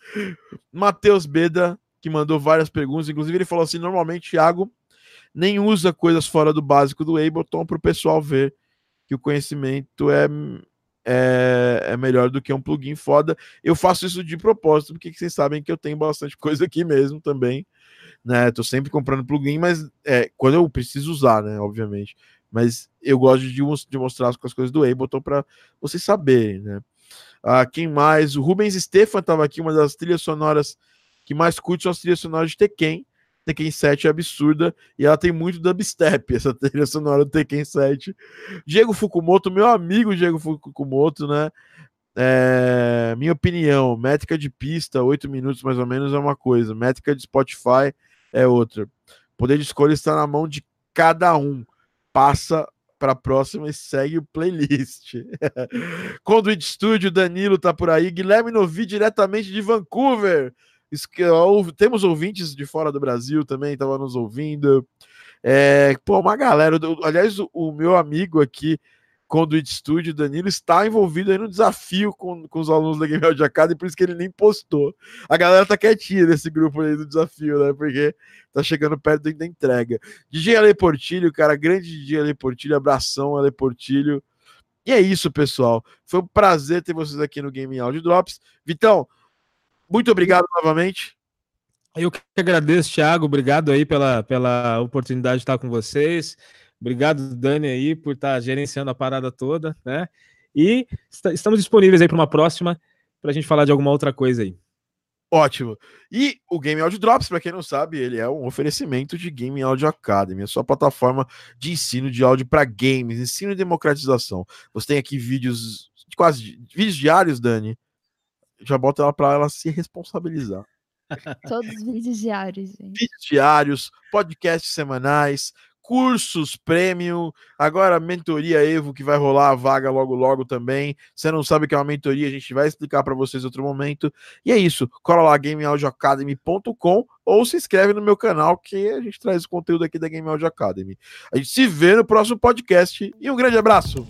Matheus Beda, que mandou várias perguntas. Inclusive, ele falou assim: normalmente, Thiago nem usa coisas fora do básico do Ableton para o pessoal ver que o conhecimento é, é, é, melhor do que um plugin foda. Eu faço isso de propósito, porque vocês sabem que eu tenho bastante coisa aqui mesmo também. Né? Tô sempre comprando plugin, mas é, quando eu preciso usar, né? Obviamente. Mas eu gosto de, de mostrar as coisas do Ableton para vocês saberem, né? Ah, quem mais? O Rubens Stefan estava aqui, uma das trilhas sonoras que mais curte são as trilhas sonoras de Tekken. Tekken 7 é absurda e ela tem muito dubstep, essa trilha sonora do Tekken 7. Diego Fukumoto, meu amigo Diego Fukumoto, né? É, minha opinião, métrica de pista, 8 minutos mais ou menos é uma coisa, métrica de Spotify é outra. Poder de escolha está na mão de cada um. Passa para a próxima e segue o playlist. Conduit Studio, Danilo tá por aí. Guilherme Novi, diretamente de Vancouver. Temos ouvintes de fora do Brasil também, estavam nos ouvindo. É, pô, uma galera. Aliás, o, o meu amigo aqui, Conduit Studio, Danilo, está envolvido aí no desafio com, com os alunos da Game Audio Academy, por isso que ele nem postou. A galera tá quietinha nesse grupo aí do desafio, né? Porque tá chegando perto da entrega. DJ Ale Portilho, cara, grande DJ Ale Portilho, abração Ale Portilho. E é isso, pessoal. Foi um prazer ter vocês aqui no Game Audio Drops. Vitão, muito obrigado novamente. Eu que agradeço, Thiago. Obrigado aí pela, pela oportunidade de estar com vocês. Obrigado, Dani, aí, por estar gerenciando a parada toda, né? E estamos disponíveis aí para uma próxima para a gente falar de alguma outra coisa aí. Ótimo. E o Game Audio Drops, para quem não sabe, ele é um oferecimento de Game Audio Academy, a sua plataforma de ensino de áudio para games, ensino e democratização. Você tem aqui vídeos quase vídeos diários, Dani, já bota ela para ela se responsabilizar. Todos os vídeos diários, gente. Vídeos diários, podcasts semanais, cursos premium, agora mentoria Evo que vai rolar a vaga logo logo também. Você não sabe o que é uma mentoria, a gente vai explicar para vocês em outro momento. E é isso, cola lá gameaudioacademy.com ou se inscreve no meu canal que a gente traz o conteúdo aqui da Game Audio Academy. A gente se vê no próximo podcast e um grande abraço.